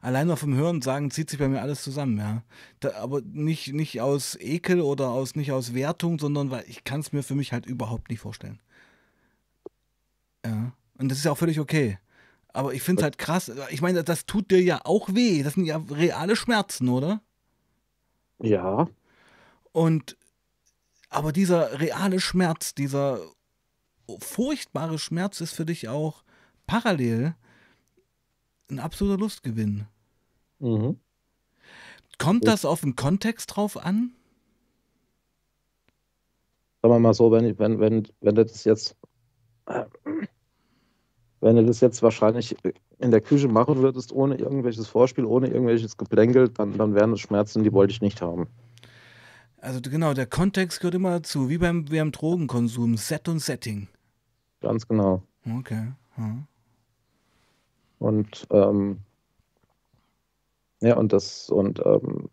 Allein noch vom Hören sagen zieht sich bei mir alles zusammen, ja. Da, aber nicht, nicht aus Ekel oder aus nicht aus Wertung, sondern weil ich kann es mir für mich halt überhaupt nicht vorstellen. Ja. Und das ist ja auch völlig okay. Aber ich finde es halt krass. Ich meine, das tut dir ja auch weh. Das sind ja reale Schmerzen, oder? Ja, Und aber dieser reale Schmerz, dieser furchtbare Schmerz ist für dich auch parallel ein absoluter Lustgewinn. mhm. Kommt das auf den Kontext drauf an? sagen wir mal so, wenn, wenn, wenn, wenn du das jetzt, wenn du das jetzt wahrscheinlich in der Küche machen würdest, ohne irgendwelches Vorspiel, ohne irgendwelches Geplänkel, dann, dann wären es Schmerzen, die wollte ich nicht haben. Also genau, der Kontext gehört immer dazu, wie beim, wie beim Drogenkonsum, Set und Setting. Ganz genau. Okay. Hm. Und ähm, ja, und das, und ähm,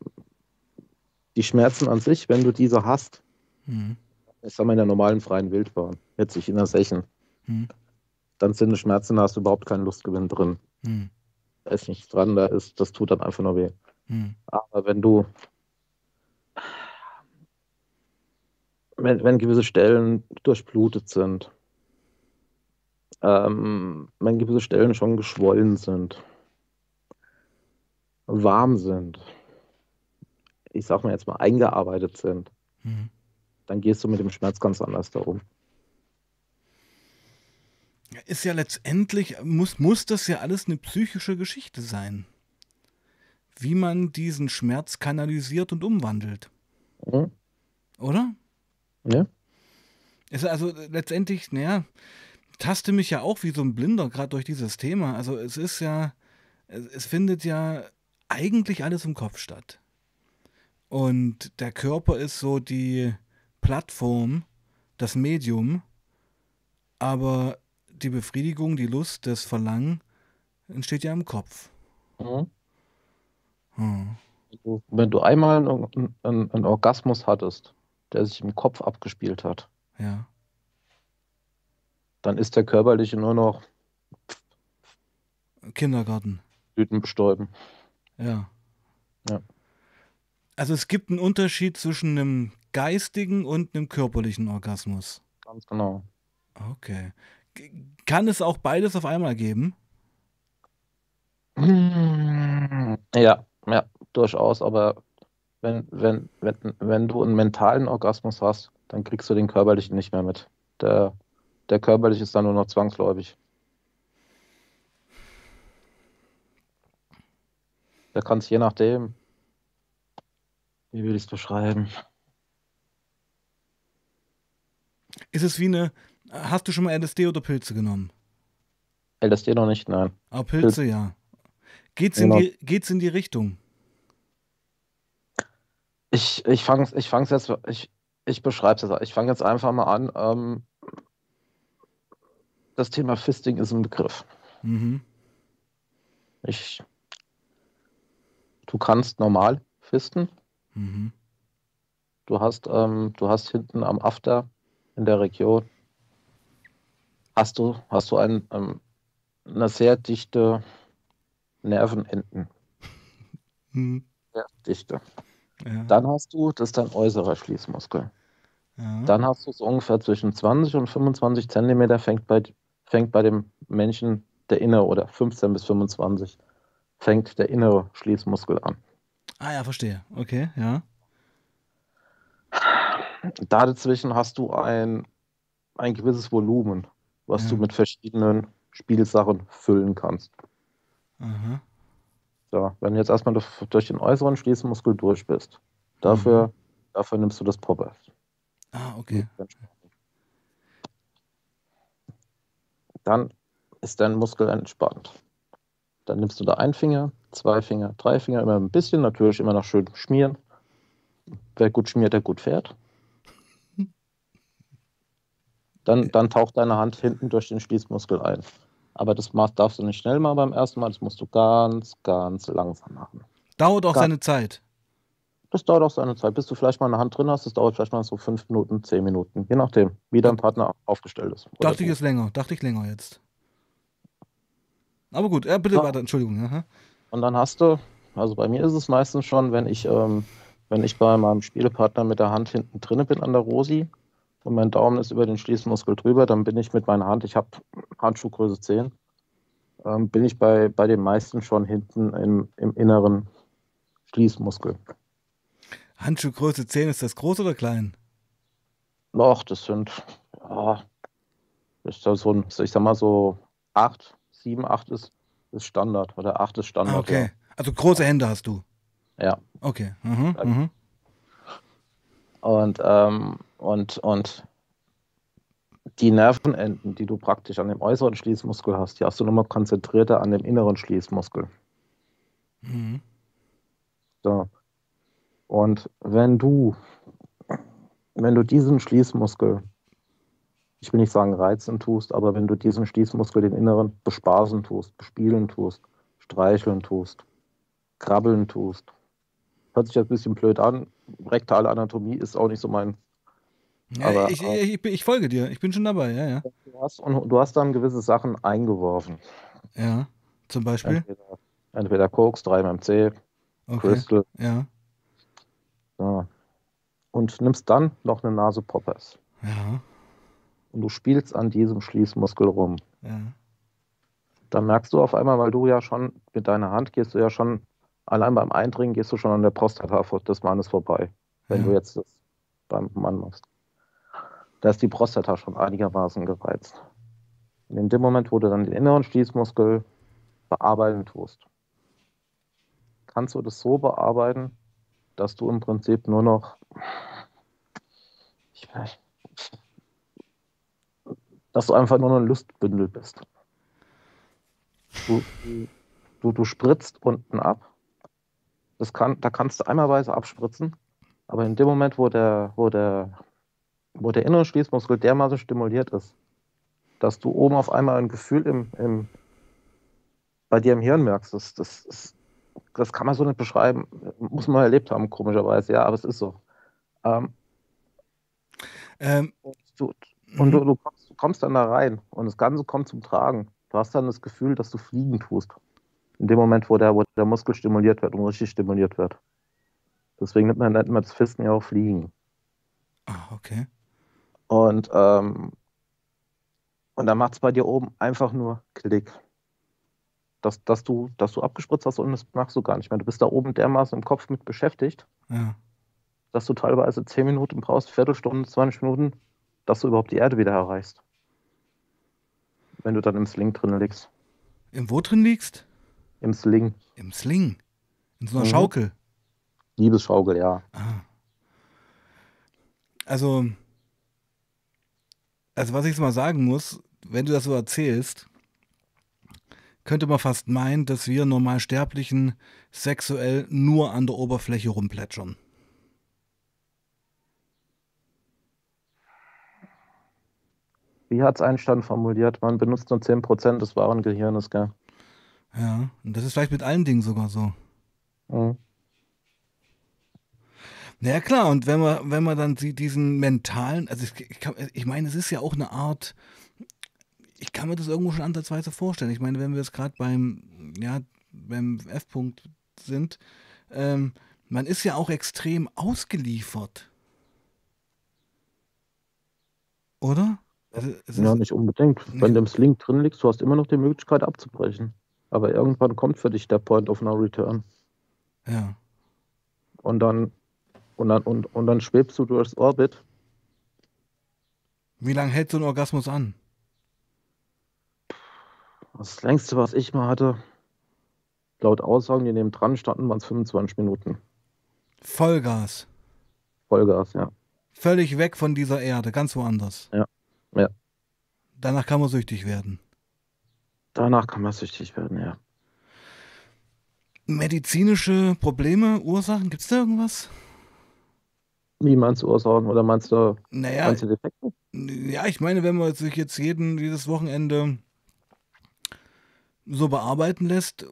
die Schmerzen an sich, wenn du diese hast, Hm. ich sag mal in der normalen freien Wildbahn, jetzt nicht in der Session, Hm. Dann sind Schmerzen, da hast du überhaupt keinen Lustgewinn drin. Hm. Da ist nichts dran, da ist, das tut dann einfach nur weh. Hm. Aber wenn du, wenn, wenn gewisse Stellen durchblutet sind, ähm, wenn gewisse Stellen schon geschwollen sind, warm sind, ich sag mal jetzt mal eingearbeitet sind, Hm. dann gehst du mit dem Schmerz ganz anders darum. Ist ja letztendlich, muss, muss das ja alles eine psychische Geschichte sein. wie man diesen Schmerz kanalisiert und umwandelt. Mhm. Oder? Ja. Ist also letztendlich, naja, taste mich ja auch wie so ein Blinder gerade durch dieses Thema. Also es ist ja, es, es findet ja eigentlich alles im Kopf statt. Und der Körper ist so die Plattform, das Medium, aber die Befriedigung, die Lust, das Verlangen entsteht ja im Kopf. Mhm. Hm. Du- Wenn du einmal einen, einen, einen Orgasmus hattest, der sich im Kopf abgespielt hat, Ja. dann ist der körperliche nur noch Kindergarten. Blüten bestäuben. Ja. Ja. Also es gibt einen Unterschied zwischen einem geistigen und einem körperlichen Orgasmus. Ganz genau. Okay. Kann es auch beides auf einmal geben? Ja, ja, durchaus, aber wenn, wenn, wenn, wenn du einen mentalen Orgasmus hast, dann kriegst du den körperlichen nicht mehr mit. Der, der körperliche ist dann nur noch zwangsläufig. Da kannst je nachdem, wie will ich es beschreiben? Ist es wie eine. Hast du schon mal LSD oder Pilze genommen? LSD noch nicht, nein. Aber Pilze, ja. Geht's in, Genau. die, geht's in die Richtung? Ich, ich fange ich fang's jetzt, ich, ich beschreibe es jetzt. Ich fange jetzt einfach mal an. Ähm, das Thema Fisting ist ein Begriff. Mhm. Ich, du kannst normal fisten. Mhm. Du hast, ähm, du hast hinten am After in der Region hast du, hast du ein, ähm, eine sehr dichte Nervenenden. Mhm. Sehr dichte. Ja. Dann hast du, das ist dein äußerer Schließmuskel. ja. Dann hast du so ungefähr zwischen 20 und 25 Zentimeter fängt bei, fängt bei dem Menschen der innere oder 15 bis 25 fängt der innere Schließmuskel an. ah ja, verstehe. Okay, ja. Da dazwischen hast du ein, ein gewisses Volumen, was Ja. du mit verschiedenen Spielsachen füllen kannst. Aha. So, wenn du jetzt erstmal durch, den äußeren Schließmuskel durch bist, dafür, dafür nimmst du das Popper. Ah, okay. Dann ist dein Muskel entspannt. Dann nimmst du da einen Finger, zwei Finger, drei Finger, immer ein bisschen, natürlich immer noch schön schmieren. Wer gut schmiert, der gut fährt. Dann, dann taucht deine Hand hinten durch den Schließmuskel ein. Aber das darfst du nicht schnell machen beim ersten Mal, das musst du ganz, ganz langsam machen. Dauert auch Gar- seine Zeit. Das dauert auch seine Zeit, bis du vielleicht mal eine Hand drin hast. Das dauert vielleicht mal so fünf Minuten, zehn Minuten, je nachdem, wie dein Partner aufgestellt ist. Dachte ich ist länger. Dachte ich länger jetzt. Aber gut, äh, bitte Ja. weiter. Entschuldigung. Aha. Und dann hast du, also bei mir ist es meistens schon, wenn ich, ähm, wenn ich bei meinem Spielepartner mit der Hand hinten drinne bin an der Rosi und mein Daumen ist über den Schließmuskel drüber, dann bin ich mit meiner Hand, ich habe Handschuhgröße 10, ähm, bin ich bei, bei den meisten schon hinten im, im inneren Schließmuskel. Handschuhgröße 10, ist das groß oder klein? Doch, das sind, ja, ist da so ein, ich sag mal so 8, 7, 8 ist, ist Standard oder 8 ist Standard. Ah, okay. Also große Hände hast du. Ja. ja. Okay. Mhm, mhm. Und, ähm, und, und die Nervenenden, die du praktisch an dem äußeren Schließmuskel hast, die hast du nochmal konzentrierter an dem inneren Schließmuskel. Mhm. So. Und wenn du, wenn du diesen Schließmuskel, ich will nicht sagen reizen tust, aber wenn du diesen Schließmuskel, den inneren, bespaßen tust, bespielen tust, streicheln tust, krabbeln tust, hört sich jetzt ein bisschen blöd an. Rektale Anatomie ist auch nicht so mein Ja, Aber- ich, ich, ich, folge dir. Ich bin schon dabei. Ja, ja. Du hast, und du hast dann gewisse Sachen eingeworfen. Ja. Zum Beispiel. Entweder, entweder Koks, 3MMC, Okay. Crystal. Ja. Ja. Und nimmst dann noch eine Nase Poppers. Ja. Und du spielst an diesem Schließmuskel rum. Ja. Dann merkst du auf einmal, weil du ja schon mit deiner Hand gehst du ja schon, allein beim Eindringen gehst du schon an der Prostata des Mannes vorbei. Wenn Ja. du jetzt das beim Mann machst. Da ist die Prostata schon einigermaßen gereizt. Und in dem Moment, wo du dann den inneren Schließmuskel bearbeiten tust, kannst du das so bearbeiten, dass du im Prinzip nur noch dass du einfach nur noch ein Lustbündel bist. Du, du, du spritzt unten ab. Das kann, da kannst du einmalweise abspritzen, aber in dem Moment, wo der, wo der, wo der innere Schließmuskel dermaßen stimuliert ist, dass du oben auf einmal ein Gefühl im, im, bei dir im Hirn merkst, das, das, das, das kann man so nicht beschreiben. Muss man erlebt haben, komischerweise, ja, aber es ist so. Ähm, ähm, und du, und du, mhm. du, kommst, du, kommst, dann da rein und das Ganze kommt zum Tragen. Du hast dann das Gefühl, dass du fliegen tust. In dem Moment, wo der, wo der Muskel stimuliert wird und richtig stimuliert wird. Deswegen nennt man, nennt man das Fisten ja auch Fliegen. Ah, okay. Und, ähm, und dann macht es bei dir oben einfach nur Klick. Dass, dass, du, dass du abgespritzt hast und das machst du gar nicht mehr. Du bist da oben dermaßen im Kopf mit beschäftigt. Ja dass du teilweise 10 Minuten brauchst, Viertelstunde, 20 Minuten, dass du überhaupt die Erde wieder erreichst. Wenn du dann im Sling drin liegst. Im wo drin liegst? Im Sling. Im Sling? In so einer mhm. Schaukel? Liebesschaukel, ja. Ah. Also, also was ich jetzt mal sagen muss, wenn du das so erzählst, könnte man fast meinen, dass wir Normalsterblichen sexuell nur an der Oberfläche rumplätschern. wie hat es Einstein formuliert? Man benutzt nur 10% des wahren Gehirnes, gell? Ja, und das ist vielleicht mit allen Dingen sogar so. Mhm. Ja klar, und wenn man, wenn man dann diesen mentalen, also ich, ich, kann, ich meine, es ist ja auch eine Art, ich kann mir das irgendwo schon ansatzweise vorstellen. Ich meine, wenn wir jetzt gerade beim, ja, beim F-Punkt sind, ähm, man ist ja auch extrem ausgeliefert. Oder? Also, ja, nicht unbedingt. Nicht Wenn du im Sling drin liegst, du hast immer noch die Möglichkeit abzubrechen. Aber irgendwann kommt für dich der Point of No Return. Ja. Und dann, und dann, und, und dann schwebst du durchs Orbit. Wie lange hält so ein Orgasmus an? Das längste, was ich mal hatte, laut Aussagen, die neben dran standen, waren es 25 Minuten. Vollgas. Vollgas, ja. Völlig weg von dieser Erde, ganz woanders. Ja. Ja. Danach kann man süchtig werden. Danach kann man süchtig werden, ja. Medizinische Probleme, Ursachen, gibt es da irgendwas? Wie meinst du Ursachen oder meinst du, naja, meinst du Defekte? Ja, ich meine, wenn man sich jetzt jeden, jedes Wochenende so bearbeiten lässt,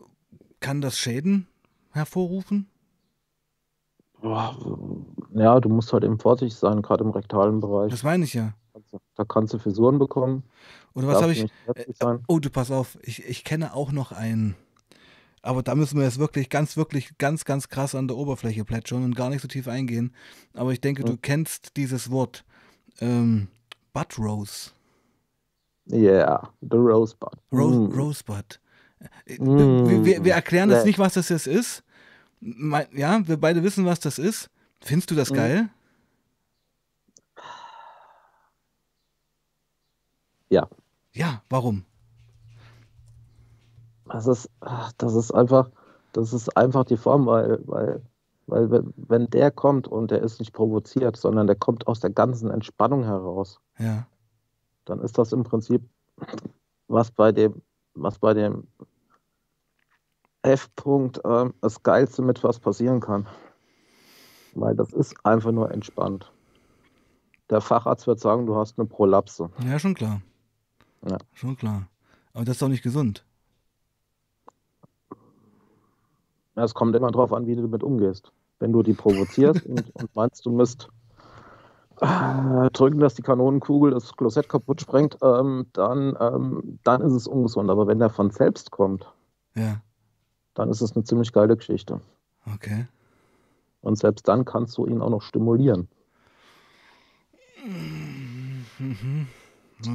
kann das Schäden hervorrufen? Ja, du musst halt eben vorsichtig sein, gerade im rektalen Bereich. Das meine ich ja. Da kannst du Frisuren bekommen. Oder was habe ich? Äh, oh, du pass auf, ich, ich kenne auch noch einen. Aber da müssen wir jetzt wirklich ganz, wirklich ganz, ganz krass an der Oberfläche plätschern und gar nicht so tief eingehen. Aber ich denke, ja. du kennst dieses Wort. Ähm, Butt Rose. Yeah, the Rosebud. Ro mm. Rosebud. Mm. Wir, wir, wir, erklären jetzt nicht, was das jetzt ist. Ja, wir beide wissen, was das ist. Findest du das mm. geil? Ja. Ja, warum? Das ist, das ist einfach, das ist einfach die Form, weil, weil, weil wenn der kommt und der ist nicht provoziert, sondern der kommt aus der ganzen Entspannung heraus, ja. dann ist das im Prinzip was bei dem, was bei dem F-Punkt äh, das Geilste mit was passieren kann. Weil das ist einfach nur entspannt. Der Facharzt wird sagen, du hast eine Prolapse. Ja, schon klar. Ja. Schon klar. Aber das ist doch nicht gesund. Ja, es kommt immer darauf an, wie du damit umgehst. Wenn du die provozierst und, und, meinst, du müsst äh, drücken, dass die Kanonenkugel das Klosett kaputt sprengt, ähm, dann, ähm, dann ist es ungesund. Aber wenn der von selbst kommt, ja. dann ist es eine ziemlich geile Geschichte. Okay. Und selbst dann kannst du ihn auch noch stimulieren. Mhm.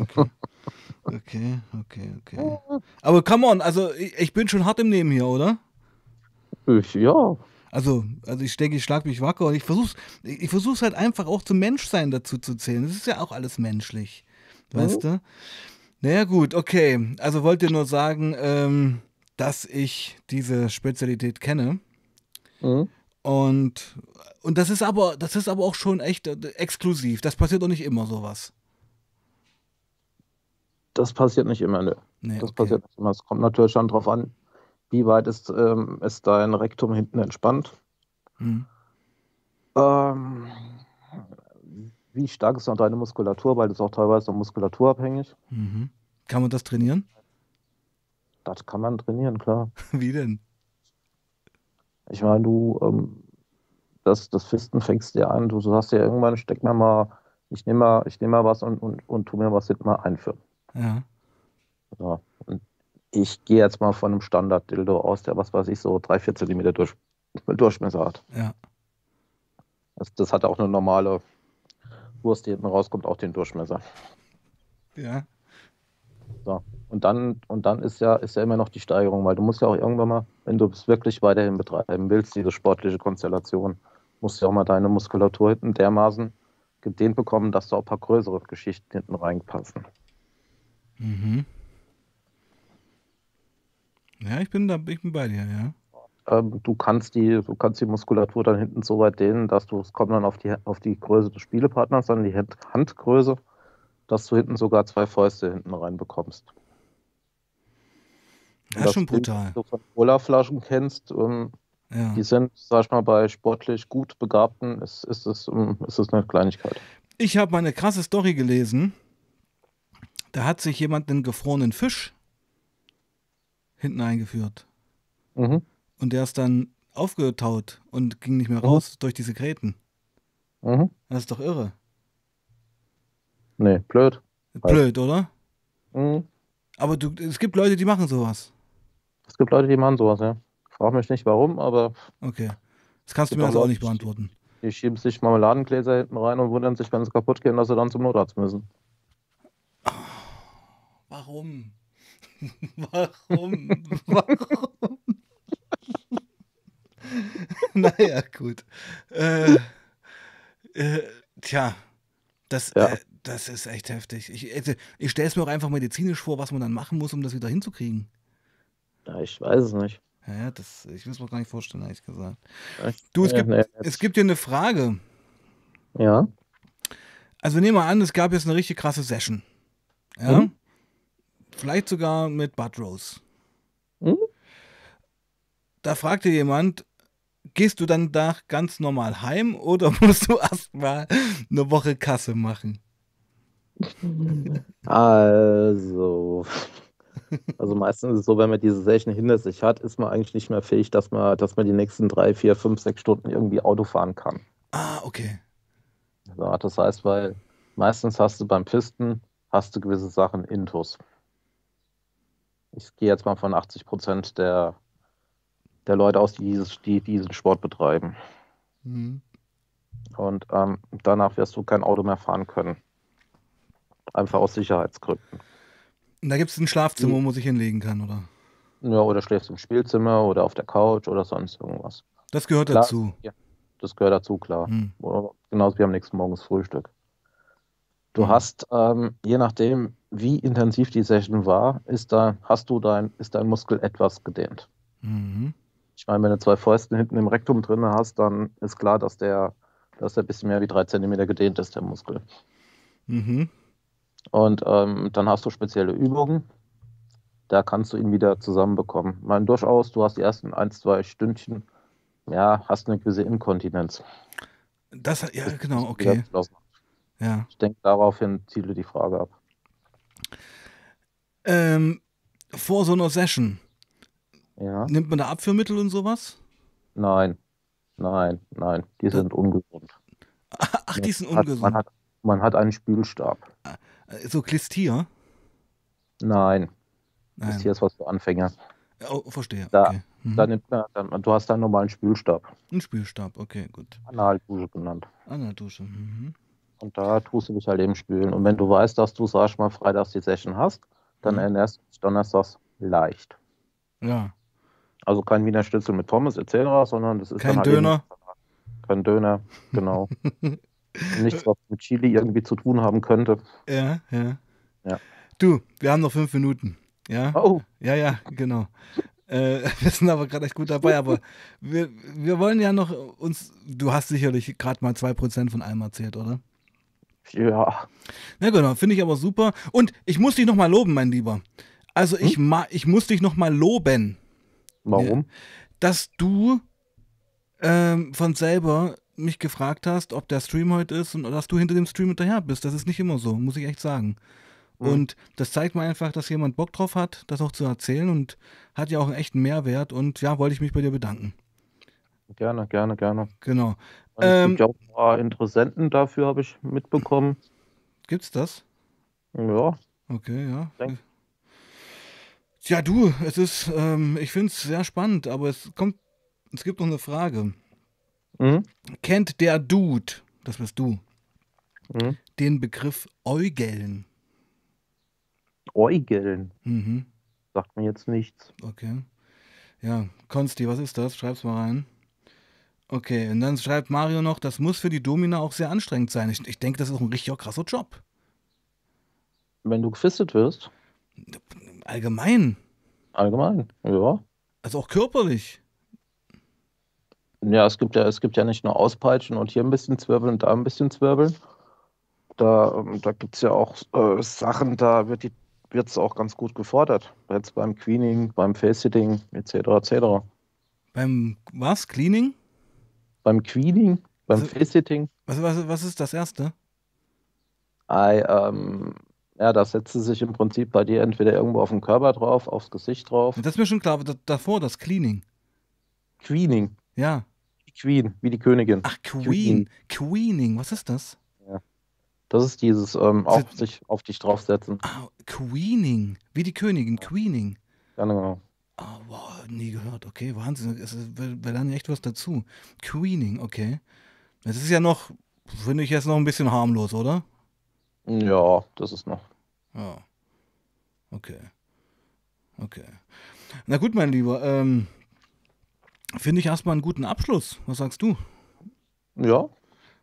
Okay. Okay, okay, okay. Aber come on, also ich, ich bin schon hart im Nehmen hier, oder? Ich, ja. Also, also ich denke, ich schlag mich wacker und ich versuch's, ich versuch's halt einfach auch zum Menschsein dazu zu zählen. Das ist ja auch alles menschlich. Weißt mhm. du? Naja, gut, okay. Also wollt ihr nur sagen, ähm, dass ich diese Spezialität kenne. Mhm. Und, und das ist aber, das ist aber auch schon echt äh, exklusiv. Das passiert doch nicht immer sowas. Das passiert nicht immer, ne. Nee, das okay. passiert nicht immer. Es kommt natürlich schon darauf an, wie weit ist, ähm, ist dein Rektum hinten entspannt. Mhm. Ähm, wie stark ist noch deine Muskulatur, weil das ist auch teilweise muskulaturabhängig. Mhm. Kann man das trainieren? Das kann man trainieren, klar. Wie denn? Ich meine, du, ähm, das, das Fisten fängst dir an, du sagst ja irgendwann, steck mir mal, ich nehme mal, ich nehme mal was und, und, und tu mir was hinten mal einführen. Ja. So. Und ich gehe jetzt mal von einem Standard-Dildo aus, der, was weiß ich, so 3-4 Zentimeter durch, Durchmesser hat. Ja. Das, das hat auch eine normale Wurst, die hinten rauskommt, auch den Durchmesser. Ja. So. Und dann, und dann ist ja, ist ja immer noch die Steigerung, weil du musst ja auch irgendwann mal, wenn du es wirklich weiterhin betreiben willst, diese sportliche Konstellation, musst du ja auch mal deine Muskulatur hinten dermaßen gedehnt bekommen, dass da auch ein paar größere Geschichten hinten reinpassen. Mhm. Ja, ich bin da, ich bin bei dir, ja. Ähm, du kannst die, du kannst die Muskulatur dann hinten so weit dehnen, dass du, es kommt dann auf die, auf die Größe des Spielepartners an, die Handgröße, dass du hinten sogar zwei Fäuste hinten reinbekommst. Ja, das schon brutal. Wenn du von Cola-Flaschen kennst, ähm, ja. die sind, sag ich mal, bei sportlich gut Begabten, ist, ist, es, um, ist es eine Kleinigkeit. Ich habe mal eine krasse Story gelesen. Da hat sich jemand einen gefrorenen Fisch hinten eingeführt. Mhm. Und der ist dann aufgetaut und ging nicht mehr mhm. raus mhm. durch diese Gräten. Mhm. Das ist doch irre. Nee, blöd. Blöd, oder? Mhm. Aber du, es gibt Leute, die machen sowas. Es gibt Leute, die machen sowas, ja. Frag mich nicht warum, aber. Okay. Das kannst du mir also auch nicht beantworten. Die schieben sich Marmeladengläser hinten rein und wundern sich, wenn sie kaputt gehen, dass sie dann zum Notarzt müssen. Warum? Warum? Warum? naja, gut. Äh, äh, tja, das, ja. äh, das ist echt heftig. Ich, also, ich stelle es mir auch einfach medizinisch vor, was man dann machen muss, um das wieder hinzukriegen. Ja, ich weiß es nicht. Ja, das, ich will es mir gar nicht vorstellen, ehrlich gesagt. Du, es, ja, gibt, nee, es gibt dir eine Frage. Ja. Also nehmen wir an, es gab jetzt eine richtig krasse Session. Ja. Mhm. Vielleicht sogar mit Bud Rose. Mhm. Da fragte jemand, gehst du dann da ganz normal heim oder musst du erstmal eine Woche Kasse machen? Also, also meistens ist es so, wenn man diese Session hinter sich hat, ist man eigentlich nicht mehr fähig, dass man, dass man die nächsten drei, vier, fünf, sechs Stunden irgendwie Auto fahren kann. Ah, okay. So, das heißt, weil meistens hast du beim Pisten, hast du gewisse Sachen intus. Ich gehe jetzt mal von 80 Prozent der, der Leute aus, die, dieses, die diesen Sport betreiben. Mhm. Und ähm, danach wirst du kein Auto mehr fahren können. Einfach aus Sicherheitsgründen. Und da gibt es ein Schlafzimmer, wo man sich hinlegen kann, oder? Ja, oder schläfst im Spielzimmer oder auf der Couch oder sonst irgendwas. Das gehört klar, dazu. Ja, das gehört dazu, klar. Hm. Genauso wie am nächsten Morgen das Frühstück. Du hm. hast, ähm, je nachdem, wie intensiv die Session war, ist da, hast du dein, ist dein Muskel etwas gedehnt. Mhm. Ich meine, wenn du zwei Fäusten hinten im Rektum drin hast, dann ist klar, dass der, dass der ein bisschen mehr wie drei Zentimeter gedehnt ist, der Muskel. Mhm. Und ähm, dann hast du spezielle Übungen. Da kannst du ihn wieder zusammenbekommen. Ich meine, durchaus, du hast die ersten ein, zwei Stündchen, ja, hast eine gewisse Inkontinenz. Das, ja, genau, okay. Ja. Ich denke, daraufhin ziele die Frage ab. Ähm, vor so einer Session, ja. nimmt man da Abführmittel und sowas? Nein, nein, nein, die sind ungesund. Ach, die sind ungesund. Man hat, man hat einen Spülstab. Ah, so Klistier? Nein. Nein. Klistier ist was für Anfänger. Oh, verstehe. Da, okay. mhm. da nimmt man, dann, du hast einen normalen Spülstab. Ein Spülstab, okay, gut. Analdusche genannt. Analdusche. Mhm. Und da tust du dich halt eben spülen. Und wenn du weißt, dass du, sag ich mal, freitags die Session hast, dann mhm. ernährst du dich donnerstags leicht. Ja. Also kein Wiener Schnitzel mit Pommes etc., sondern das ist kein halt Döner. Kein Döner, genau. Nichts, was mit Chili irgendwie zu tun haben könnte. Ja, ja. Ja. Du, wir haben noch fünf Minuten. Ja. Oh. Ja, ja, genau. Äh, wir sind aber gerade echt gut dabei, aber wir, wir wollen ja noch uns. Du hast sicherlich gerade mal 2% von allem erzählt, oder? Ja. Na genau, finde ich aber super. Und ich muss dich nochmal loben, mein Lieber. Also ich, Hm? ma ich muss dich nochmal loben, Warum? dass du ähm, von selber mich gefragt hast, ob der Stream heute ist und dass du hinter dem Stream hinterher bist. Das ist nicht immer so, muss ich echt sagen. Hm. Und das zeigt mir einfach, dass jemand Bock drauf hat, das auch zu erzählen und hat ja auch einen echten Mehrwert. Und ja, wollte ich mich bei dir bedanken. Gerne, gerne, gerne. Genau. Es Ähm, gibt ja auch ein paar Interessenten dafür, habe ich mitbekommen. Gibt's das? Ja, Okay, ja. Denk- Tja, du, es ist, ähm, ich finde es sehr spannend, aber es kommt, es gibt noch eine Frage. mhm. Kennt der Dude, das bist du, Mhm. den Begriff Eugeln? Eugeln, Mhm, sagt mir jetzt nichts. okay. Ja, Konsti, was ist das? Schreib's mal rein. Okay, und dann schreibt Mario noch, das muss für die Domina auch sehr anstrengend sein. Ich, ich denke, das ist auch ein richtig krasser Job. Wenn du gefistet wirst, Allgemein, allgemein, ja. also auch körperlich. Ja, es gibt ja, es gibt ja nicht nur Auspeitschen und hier ein bisschen zwirbeln und da ein bisschen zwirbeln. Da, ähm, da gibt es ja auch äh, Sachen, da wird die wird es auch ganz gut gefordert. Jetzt beim Queening, beim Face-Sitting, etc. etc. Beim, was? Cleaning? Beim Queening, beim Face-Sitting, Was, was, was ist das Erste? ei, ähm, ja, da setzt sie sich im Prinzip bei dir entweder irgendwo auf den Körper drauf, aufs Gesicht drauf. Das ist mir schon klar, aber da, davor das Cleaning. Queening, Ja. Queen, wie die Königin. Ach, Queen. Queening, was ist das? Das ist dieses ähm, auf sich auf dich draufsetzen. Ah, Queening. Wie die Königin, Queening. Ja, genau. Ah, wow, nie gehört. Okay, Wahnsinn. Es ist, wir, wir lernen ja echt was dazu. Queening, okay. Das ist ja noch, finde ich jetzt noch ein bisschen harmlos, oder? Ja, das ist noch. Ja. Okay. Okay. Na gut, mein Lieber. Ähm, finde ich erstmal einen guten Abschluss. Was sagst du? Ja,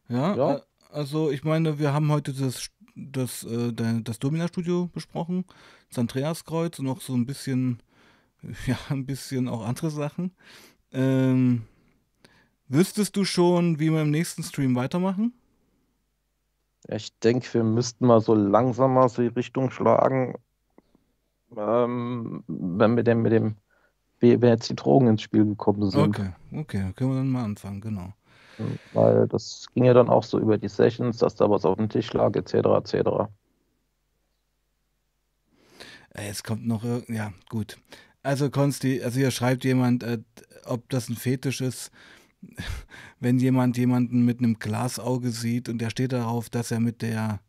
Ja, Ja. äh, also ich meine, wir haben heute das, das, äh, de- das Domina-Studio besprochen, das Andreaskreuz und noch so ein bisschen, ja, ein bisschen auch andere Sachen. Ähm, wüsstest du schon, wie wir im nächsten Stream weitermachen? ich denke, wir müssten mal so langsam mal so die Richtung schlagen, ähm, wenn wir denn mit dem, wie wenn jetzt die Drogen ins Spiel gekommen sind. Okay, okay, können wir dann mal anfangen, genau. Weil das ging ja dann auch so über die Sessions, dass da was auf dem Tisch lag, etc. etc. Äh, Jetzt kommt noch, ja, gut. Also Konsti, also hier schreibt jemand, äh, ob das ein Fetisch ist, wenn jemand jemanden mit einem Glasauge sieht und der steht darauf, dass er mit der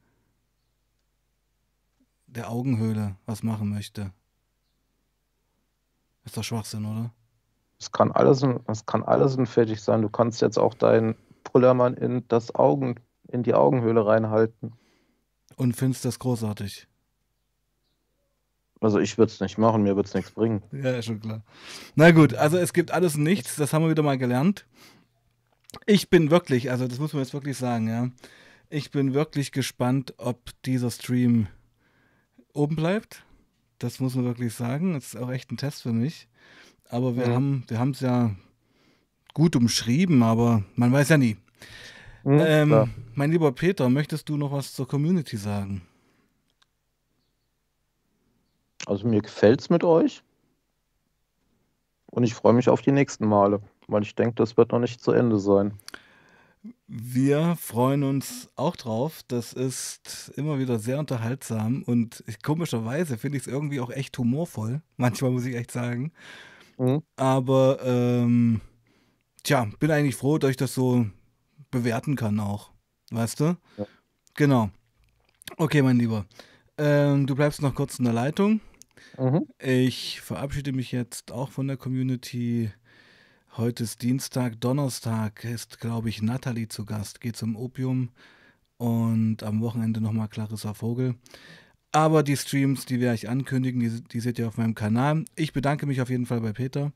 der Augenhöhle was machen möchte. Ist doch Schwachsinn, oder? Es kann alles, ein- es kann alles ein Fetisch sein. Du kannst jetzt auch deinen Pullermann in das Augen, in die Augenhöhle reinhalten. Und findest das großartig. Also ich würde es nicht machen, mir würde es nichts bringen. Ja, ist schon klar. Na gut, also es gibt alles und nichts, das haben wir wieder mal gelernt. Ich bin wirklich, also das muss man jetzt wirklich sagen, ja. Ich bin wirklich gespannt, ob dieser Stream oben bleibt. Das muss man wirklich sagen. Das ist auch echt ein Test für mich. Aber wir Mhm. haben, wir haben es ja gut umschrieben, aber man weiß ja nie. Hm, Ähm, mein lieber Peter, möchtest du noch was zur Community sagen? Also mir gefällt es mit euch. Und ich freue mich auf die nächsten Male, weil ich denke, das wird noch nicht zu Ende sein. Wir freuen uns auch drauf. Das ist immer wieder sehr unterhaltsam und komischerweise finde ich es irgendwie auch echt humorvoll. Manchmal muss ich echt sagen. Mhm. Aber ähm, tja, bin eigentlich froh, dass ich das so bewerten kann auch. Weißt du? Ja. Genau. Okay, mein Lieber. Ähm, du bleibst noch kurz in der Leitung. Mhm. Ich verabschiede mich jetzt auch von der Community. Heute ist Dienstag, Donnerstag ist, glaube ich, Nathalie zu Gast. Geht um Opium und am Wochenende nochmal Clarissa Vogel. Aber die Streams, die werde ich ankündigen, die, die seht ihr auf meinem Kanal. Ich bedanke mich auf jeden Fall bei Peter.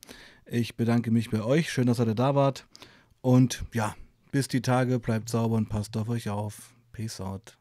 Ich bedanke mich bei euch. Schön, dass ihr da wart. Und ja, bis die Tage, bleibt sauber und passt auf euch auf. Peace out.